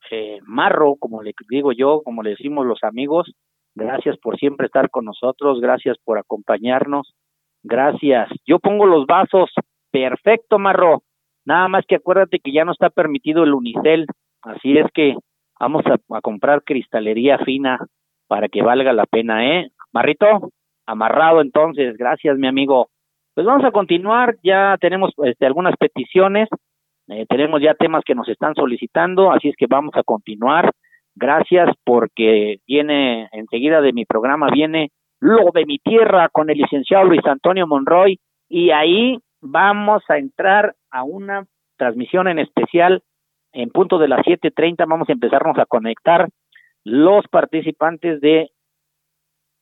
eh, Marro, como le digo yo, como le decimos los amigos, gracias por siempre estar con nosotros, gracias por acompañarnos, gracias. Yo pongo los vasos, perfecto, Marro, nada más que acuérdate que ya no está permitido el unicel, así es que vamos a, a comprar cristalería fina para que valga la pena, ¿eh? Marrito, amarrado entonces, gracias mi amigo. Pues vamos a continuar, ya tenemos este, algunas peticiones, eh, tenemos ya temas que nos están solicitando, así es que vamos a continuar. Gracias porque viene enseguida de mi programa, viene lo de mi tierra con el licenciado Luis Antonio Monroy y ahí vamos a entrar a una transmisión en especial en punto de las 7.30 vamos a empezarnos a conectar los participantes de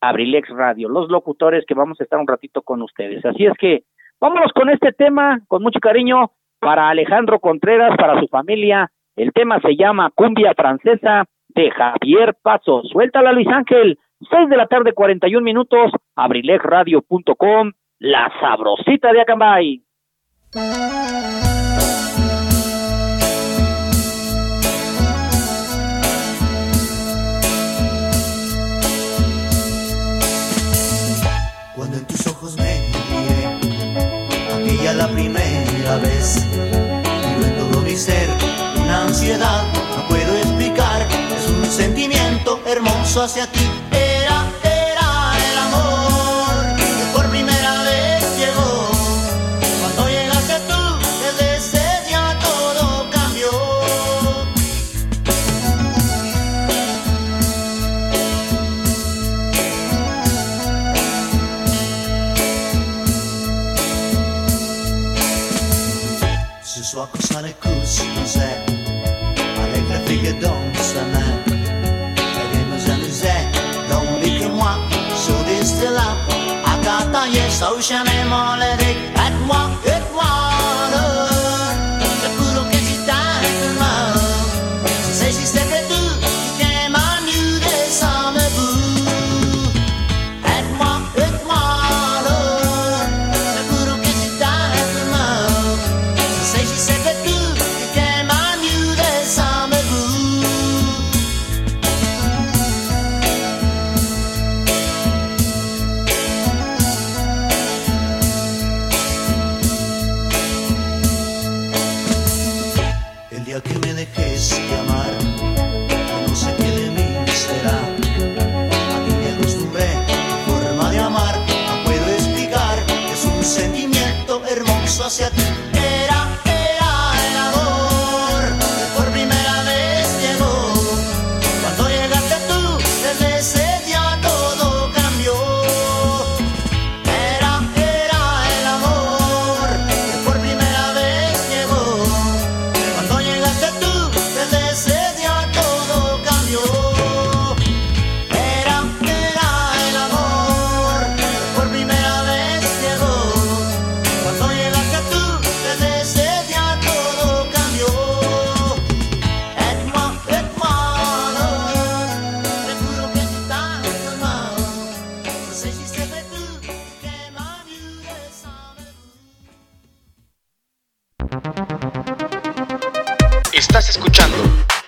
Abrilex Radio, los locutores que vamos a estar un ratito con ustedes. Así es que vámonos con este tema, con mucho cariño, para Alejandro Contreras, para su familia. El tema se llama Cumbia Francesa de Javier Paso. Suéltala, Luis Ángel. Seis de la tarde, 41 minutos, abrilexradio.com, la sabrosita de Acambay. La primera vez, y en todo mi ser una ansiedad, no puedo explicar, es un sentimiento hermoso hacia ti. Sonic Cruz José, avec la fille dans sa main. Elle aime s'amuser, donc que moi sur des stellaires. À Catan, yes, ocean, et mon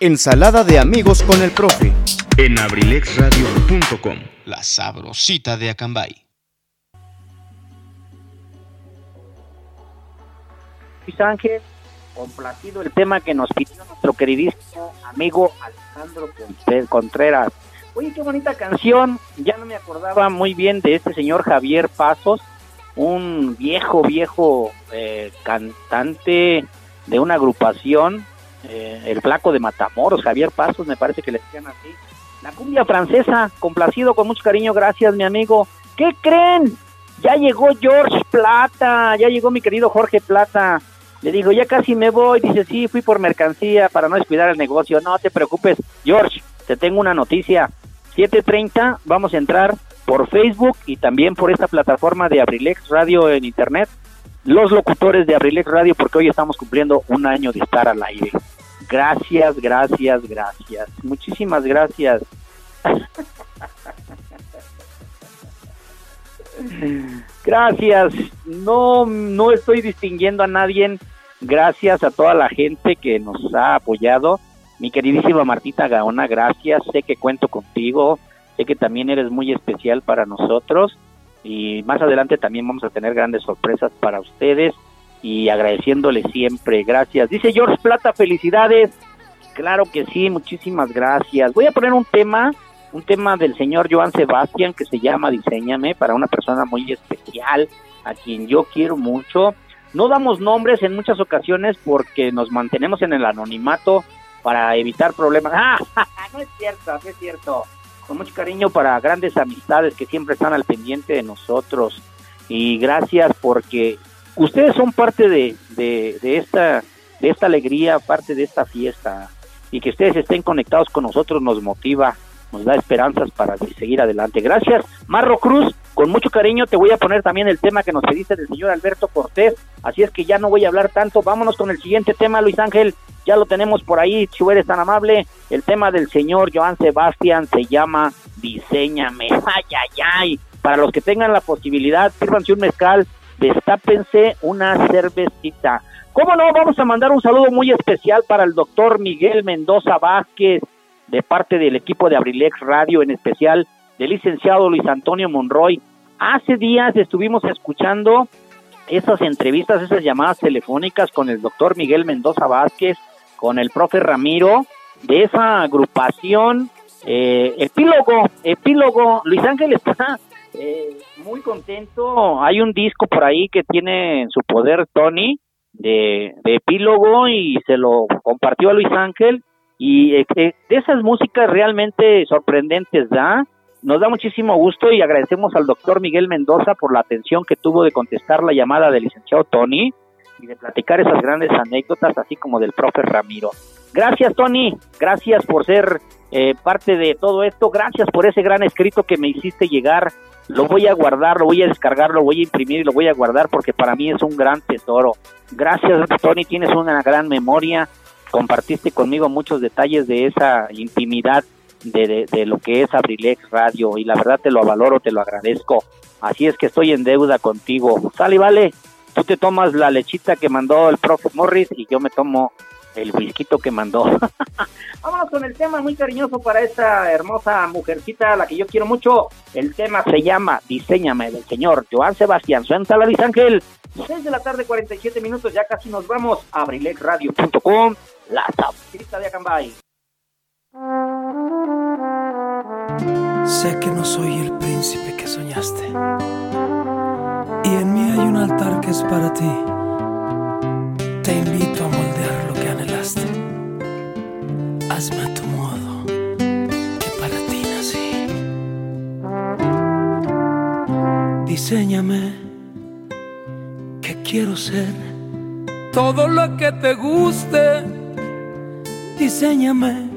Ensalada de amigos con el profe. en abrilexradio.com, la sabrosita de Acambay. Luis Ángel, complacido el tema que nos pidió nuestro queridísimo amigo Alejandro Contreras. Oye, qué bonita canción. Ya no me acordaba muy bien de este señor Javier Pasos, un viejo, viejo eh, cantante de una agrupación, eh, el flaco de Matamoros, Javier Pasos, me parece que le decían así. La cumbia francesa, complacido con mucho cariño, gracias mi amigo. ¿Qué creen? Ya llegó George Plata, ya llegó mi querido Jorge Plata. Le digo, ya casi me voy. Dice, sí, fui por mercancía para no descuidar el negocio. No te preocupes, George, te tengo una noticia. 7.30 vamos a entrar por Facebook y también por esta plataforma de Abrilex Radio en Internet. Los locutores de Abrilex Radio, porque hoy estamos cumpliendo un año de estar al aire. Gracias, gracias, gracias. Muchísimas gracias. Gracias. No, no estoy distinguiendo a nadie. Gracias a toda la gente que nos ha apoyado. Mi queridísima Martita Gaona, gracias. Sé que cuento contigo. Sé que también eres muy especial para nosotros. Y más adelante también vamos a tener grandes sorpresas para ustedes. Y agradeciéndole siempre. Gracias. Dice George Plata, felicidades. Claro que sí, muchísimas gracias. Voy a poner un tema un tema del señor Joan Sebastián que se llama Diseñame para una persona muy especial, a quien yo quiero mucho. No damos nombres en muchas ocasiones porque nos mantenemos en el anonimato para evitar problemas. *laughs* Ah, no es cierto, no es cierto. Con mucho cariño para grandes amistades que siempre están al pendiente de nosotros. Y gracias porque ustedes son parte de, de, de esta, de esta alegría, parte de esta fiesta. Y que ustedes estén conectados con nosotros nos motiva nos da esperanzas para seguir adelante. Gracias, Marro Cruz. Con mucho cariño te voy a poner también el tema que nos pediste del señor Alberto Cortés. Así es que ya no voy a hablar tanto. Vámonos con el siguiente tema, Luis Ángel. Ya lo tenemos por ahí, si eres tan amable. El tema del señor Joan Sebastián se llama Diseñame. *laughs* Ay, ay, ay. Para los que tengan la posibilidad, sírvanse un mezcal, destápense una cervecita. ¿Cómo no? Vamos a mandar un saludo muy especial para el doctor Miguel Mendoza Vázquez, de parte del equipo de Abrilex Radio, en especial del licenciado Luis Antonio Monroy. Hace días estuvimos escuchando esas entrevistas, esas llamadas telefónicas con el doctor Miguel Mendoza Vázquez, con el profe Ramiro, de esa agrupación eh, Epílogo, Epílogo. Luis Ángel está eh, muy contento. Hay un disco por ahí que tiene en su poder Tony de, Epílogo y se lo compartió a Luis Ángel y eh, de esas músicas realmente sorprendentes, ¿da? Nos da muchísimo gusto y agradecemos al doctor Miguel Mendoza por la atención que tuvo de contestar la llamada del licenciado Tony y de platicar esas grandes anécdotas, así como del profe Ramiro. Gracias, Tony. Gracias por ser eh, parte de todo esto. Gracias por ese gran escrito que me hiciste llegar. Lo voy a guardar, lo voy a descargar, lo voy a imprimir y lo voy a guardar porque para mí es un gran tesoro. Gracias, Tony. Tienes una gran memoria compartiste conmigo muchos detalles de esa intimidad de, de, lo que es Abrilex Radio y la verdad te lo valoro, te lo agradezco. Así es que estoy en deuda contigo. Sale, vale. Tú te tomas la lechita que mandó el profe Morris y yo me tomo el whisky que mandó. *laughs* Vámonos con el tema muy cariñoso para esta hermosa mujercita, a la que yo quiero mucho. El tema se llama Diseñame del señor Joan Sebastián. Suéntala, Luis Ángel. 6 de la tarde, 47 minutos, ya casi nos vamos. Abrilexradio.com la sabrosita de Acambay. Sé que no soy el príncipe que soñaste. Y en mí hay un altar que es para ti. Te invito a moldear lo que anhelaste. Hazme a tu modo, que para ti nací. Diseñame, que quiero ser todo lo que te guste diseñame,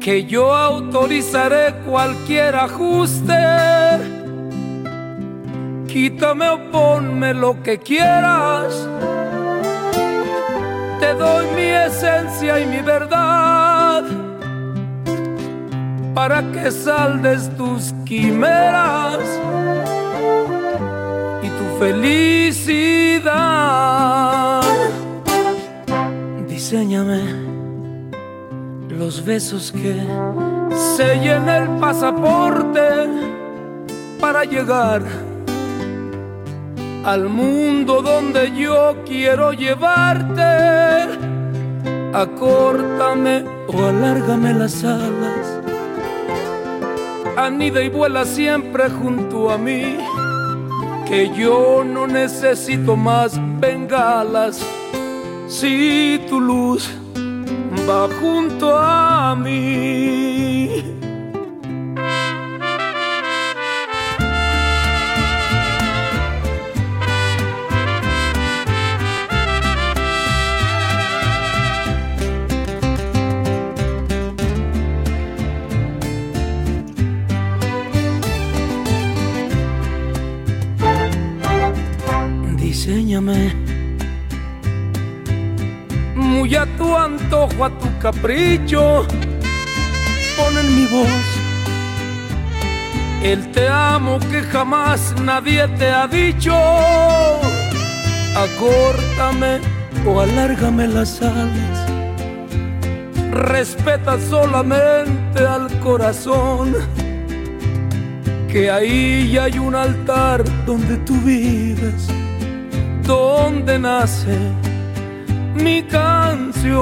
que yo autorizaré cualquier ajuste. Quítame o ponme lo que quieras. Doy mi esencia y mi verdad para que saldes tus quimeras y tu felicidad. Enséñame los besos que sellen el pasaporte para llegar al mundo donde yo quiero llevarte. Acórtame o alárgame las alas anida y vuela siempre junto a mí. Que yo no necesito más bengalas si tu luz va junto a mí. Diseñame muy a tu antojo, a tu capricho. Pon en mi voz el te amo que jamás nadie te ha dicho. Acórtame o alárgame las alas. Respeta solamente al corazón. Que ahí hay un altar donde tú vives, donde nace mi canción.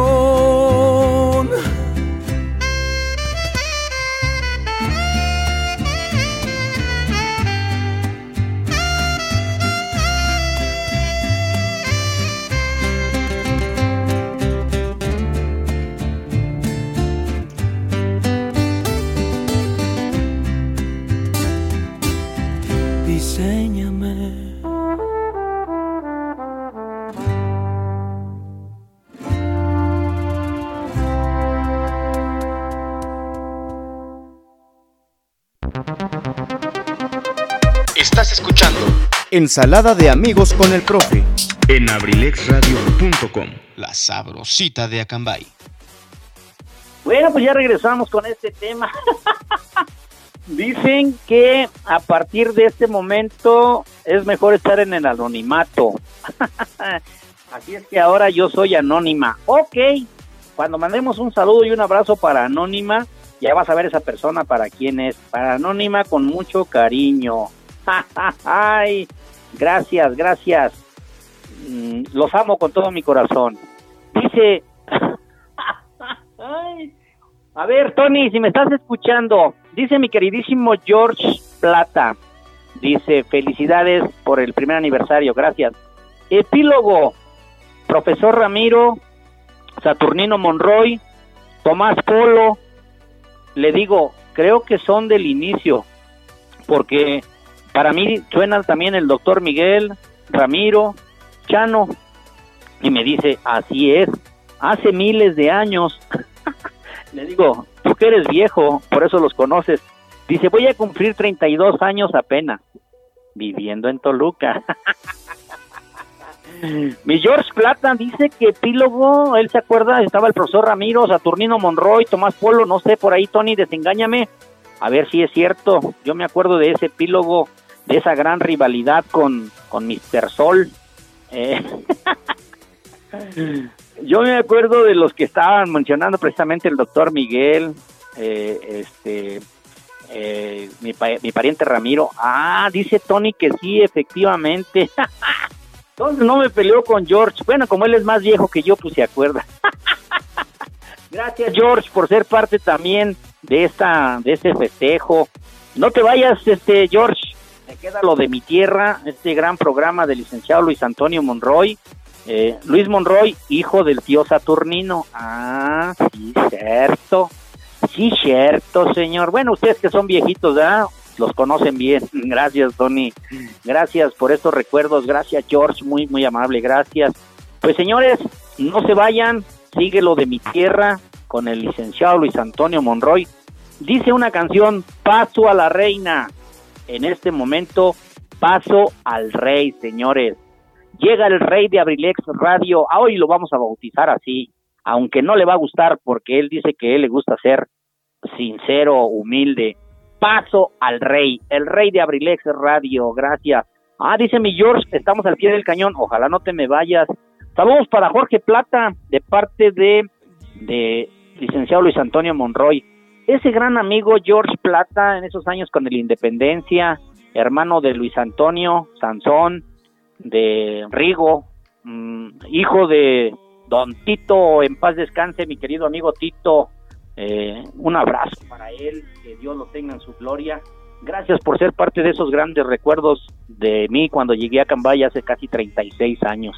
Ensalada de amigos con el profe. en abrilexradio.com. La sabrosita de Acambay. Bueno, pues ya regresamos con este tema. *laughs* Dicen que a partir de este momento es mejor estar en el anonimato. *laughs* Así es que ahora yo soy anónima. Ok, cuando mandemos un saludo y un abrazo para anónima, ya vas a ver esa persona para quién es. Para anónima con mucho cariño. *laughs* Ay, gracias, gracias. Mm, Los amo con todo mi corazón. Dice, *laughs* a ver, Tony, si me estás escuchando, dice mi queridísimo George Plata, dice, felicidades por el primer aniversario, gracias. Epílogo, profesor Ramiro, Saturnino Monroy, Tomás Polo, le digo, creo que son del inicio, porque para mí suena también el doctor Miguel, Ramiro, Chano, y me dice, así es, hace miles de años. *laughs* Le digo, tú que eres viejo, por eso los conoces. Dice, voy a cumplir 32 años apenas, viviendo en Toluca. *laughs* Mi George Plata dice que epílogo, él se acuerda, estaba el profesor Ramiro, Saturnino Monroy, Tomás Polo, no sé, por ahí Tony, desengáñame, a ver si es cierto. Yo me acuerdo de ese epílogo, de esa gran rivalidad con, con Mr. Sol. Eh, *laughs* yo me acuerdo de los que estaban mencionando precisamente el doctor Miguel, eh, este, eh, mi, mi pariente Ramiro. Ah, dice Tony que sí, efectivamente. *laughs* Entonces no me peleó con George. Bueno, como él es más viejo que yo, pues se acuerda. *laughs* Gracias George por ser parte también de esta, de este festejo. No te vayas, este George. Me queda lo de mi tierra, este gran programa del licenciado Luis Antonio Monroy. Eh, Luis Monroy, hijo del tío Saturnino. Ah, sí, cierto. Sí, cierto, señor. Bueno, ustedes que son viejitos, ¿verdad? Los conocen bien. *laughs* Gracias, Tony. Gracias por estos recuerdos. Gracias, George. Muy, muy amable. Gracias. Pues, señores, no se vayan. Sigue lo de mi tierra con el licenciado Luis Antonio Monroy. Dice una canción, Paso a la Reina. En este momento, Paso al Rey, señores. Llega el rey de Abrilex Radio. Ah, hoy lo vamos a bautizar así. Aunque no le va a gustar porque él dice que él le gusta ser sincero, humilde. Paso al rey, el rey de Abrilex Radio, gracias. Ah, dice mi George, estamos al pie del cañón, ojalá no te me vayas. Saludos para Jorge Plata, de parte de, de licenciado Luis Antonio Monroy. Ese gran amigo George Plata en esos años con el Independencia, hermano de Luis Antonio Sansón, de Rigo, mm, hijo de don Tito, en paz descanse, mi querido amigo Tito, Eh, un abrazo para él, que Dios lo tenga en su gloria. Gracias por ser parte de esos grandes recuerdos de mí cuando llegué a Cambay hace casi 36 años.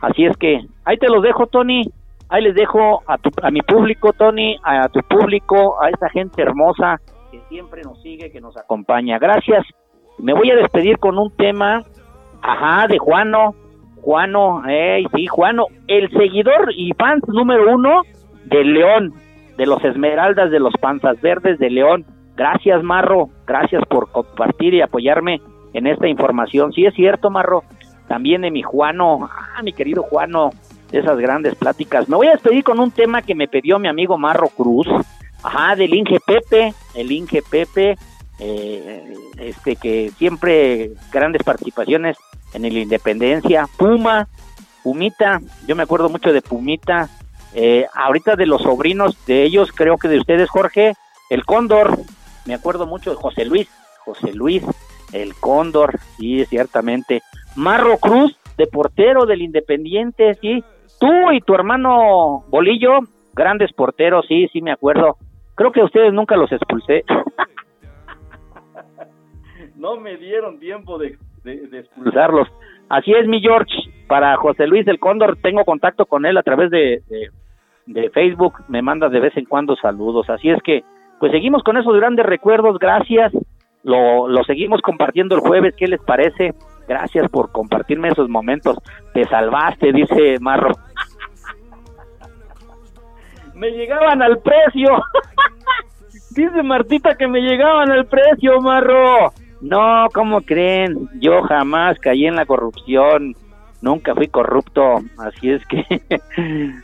Así es que ahí te los dejo, Tony. Ahí les dejo a, tu, a mi público, Tony, a tu público, a esa gente hermosa que siempre nos sigue, que nos acompaña. Gracias. Me voy a despedir con un tema, ajá, de Juano. Juano, hey, sí, Juano, el seguidor y fans número uno de León, de los Esmeraldas de los Panzas Verdes de León. Gracias, Marro. Gracias por compartir y apoyarme en esta información. Sí, es cierto, Marro. También de mi Juano, ah, mi querido Juano, esas grandes pláticas. Me voy a despedir con un tema que me pidió mi amigo Marro Cruz. Ajá, del Inge Pepe, el Inge Pepe, eh, este que siempre grandes participaciones en el Independencia, Puma, Pumita, yo me acuerdo mucho de Pumita, eh, ahorita de los sobrinos de ellos, creo que de ustedes, Jorge, el Cóndor, me acuerdo mucho de José Luis, José Luis, el Cóndor, sí, ciertamente, Marro Cruz, de portero del Independiente, sí, tú y tu hermano Bolillo, grandes porteros, sí, sí me acuerdo, creo que ustedes nunca los expulsé. *laughs* no me dieron tiempo de, expulsarlos. Así es, mi George. Para José Luis el Cóndor, tengo contacto con él a través de, de, de Facebook. Me manda de vez en cuando saludos. Así es que, pues seguimos con esos grandes recuerdos. Gracias. Lo, lo seguimos compartiendo el jueves. ¿Qué les parece? Gracias por compartirme esos momentos. Te salvaste, dice Marro. *laughs* me llegaban al precio. *laughs* dice Martita que me llegaban al precio, Marro. No, ¿cómo creen? Yo jamás caí en la corrupción, nunca fui corrupto, así es que, *laughs*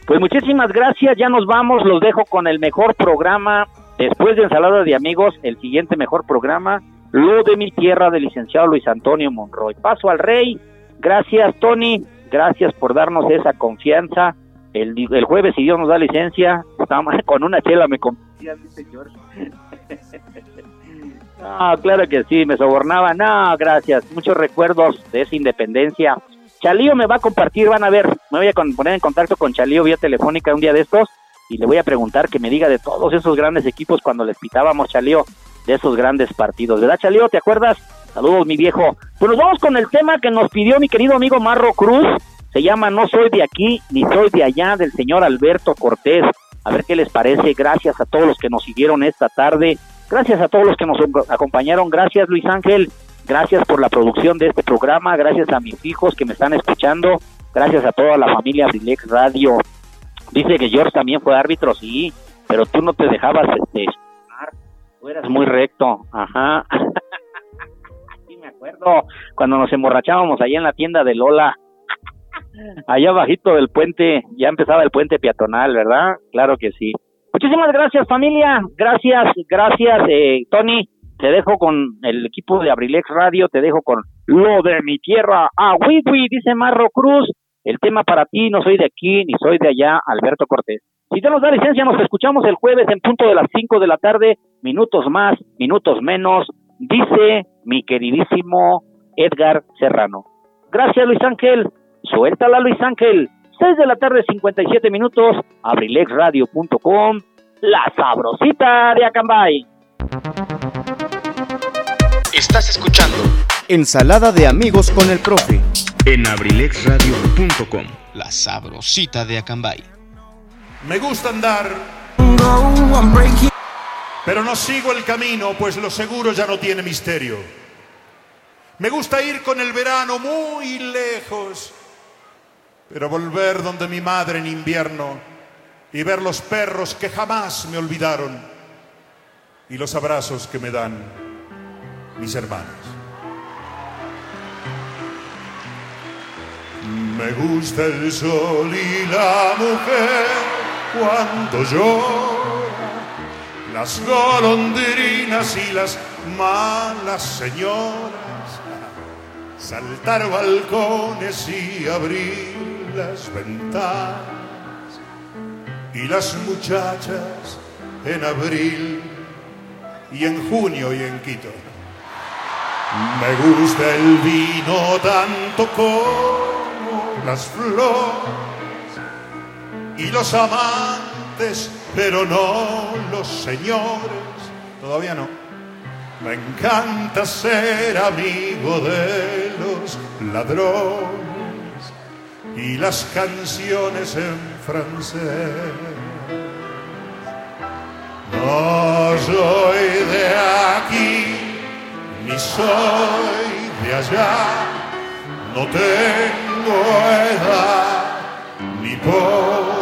pues muchísimas gracias, ya nos vamos, los dejo con el mejor programa, después de Ensalada de Amigos, el siguiente mejor programa, Lo de mi tierra del licenciado Luis Antonio Monroy. Paso al rey, gracias Tony, gracias por darnos esa confianza. El, jueves, si Dios nos da licencia, estamos *laughs* con una chela me convencía, *laughs* dice George. No, claro que sí, me sobornaba. No, gracias. Muchos recuerdos de esa independencia. Chalío me va a compartir, van a ver. Me voy a poner en contacto con Chalío vía telefónica un día de estos y le voy a preguntar que me diga de todos esos grandes equipos cuando les pitábamos Chalío de esos grandes partidos. ¿Verdad, Chalío? ¿Te acuerdas? Saludos, mi viejo. Pues nos vamos con el tema que nos pidió mi querido amigo Marro Cruz. Se llama No soy de aquí ni soy de allá del señor Alberto Cortés. A ver qué les parece. Gracias a todos los que nos siguieron esta tarde. Gracias a todos los que nos acompañaron. Gracias, Luis Ángel. Gracias por la producción de este programa. Gracias a mis hijos que me están escuchando. Gracias a toda la familia Brilex Radio. Dice que George también fue árbitro, sí, pero tú no te dejabas este, tú eras muy recto. Ajá. *laughs* sí, me acuerdo cuando nos emborrachábamos allá en la tienda de Lola. Allá bajito del puente, ya empezaba el puente peatonal, ¿verdad? Claro que sí. Muchísimas gracias familia, gracias, gracias eh, Tony, te dejo con el equipo de Abrilex Radio, te dejo con lo de mi tierra, ah, Wiwi, dice Marro Cruz, el tema para ti, no soy de aquí ni soy de allá, Alberto Cortés. Si te nos da licencia, nos escuchamos el jueves en punto de las 5 de la tarde, minutos más, minutos menos, dice mi queridísimo Edgar Serrano. Gracias Luis Ángel, suéltala Luis Ángel. 6 de la tarde, 57 minutos, abrilexradio.com, la sabrosita de Acambay. Estás escuchando Ensalada de amigos con el profe. en abrilexradio.com, la sabrosita de Acambay. Me gusta andar, pero no sigo el camino, pues lo seguro ya no tiene misterio. Me gusta ir con el verano muy lejos, pero volver donde mi madre en invierno y ver los perros que jamás me olvidaron y los abrazos que me dan mis hermanos. Me gusta el sol y la mujer cuando llora, las golondrinas y las malas señoras, saltar balcones y abrir las ventanas y las muchachas en abril y en junio y en Quito. Me gusta el vino tanto como las flores y los amantes pero no los señores, todavía no. Me encanta ser amigo de los ladrones y las canciones en francés. No soy de aquí, ni soy de allá, no tengo edad ni por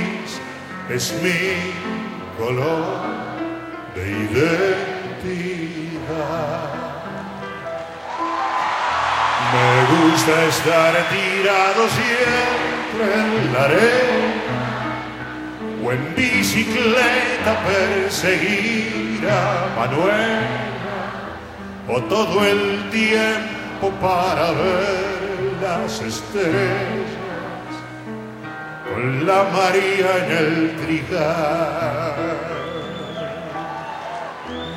es mi color de identidad. Me gusta estar tirado siempre en la arena o en bicicleta perseguir a Manuel o todo el tiempo para ver las estrellas con la María en el trigal.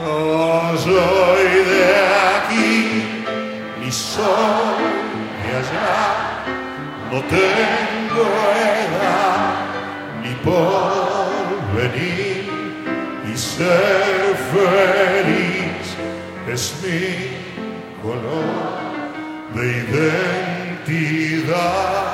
No soy de aquí, ni soy de allá, no tengo edad ni por venir y ser feliz es mi color de identidad.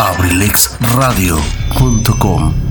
abrilexradio.com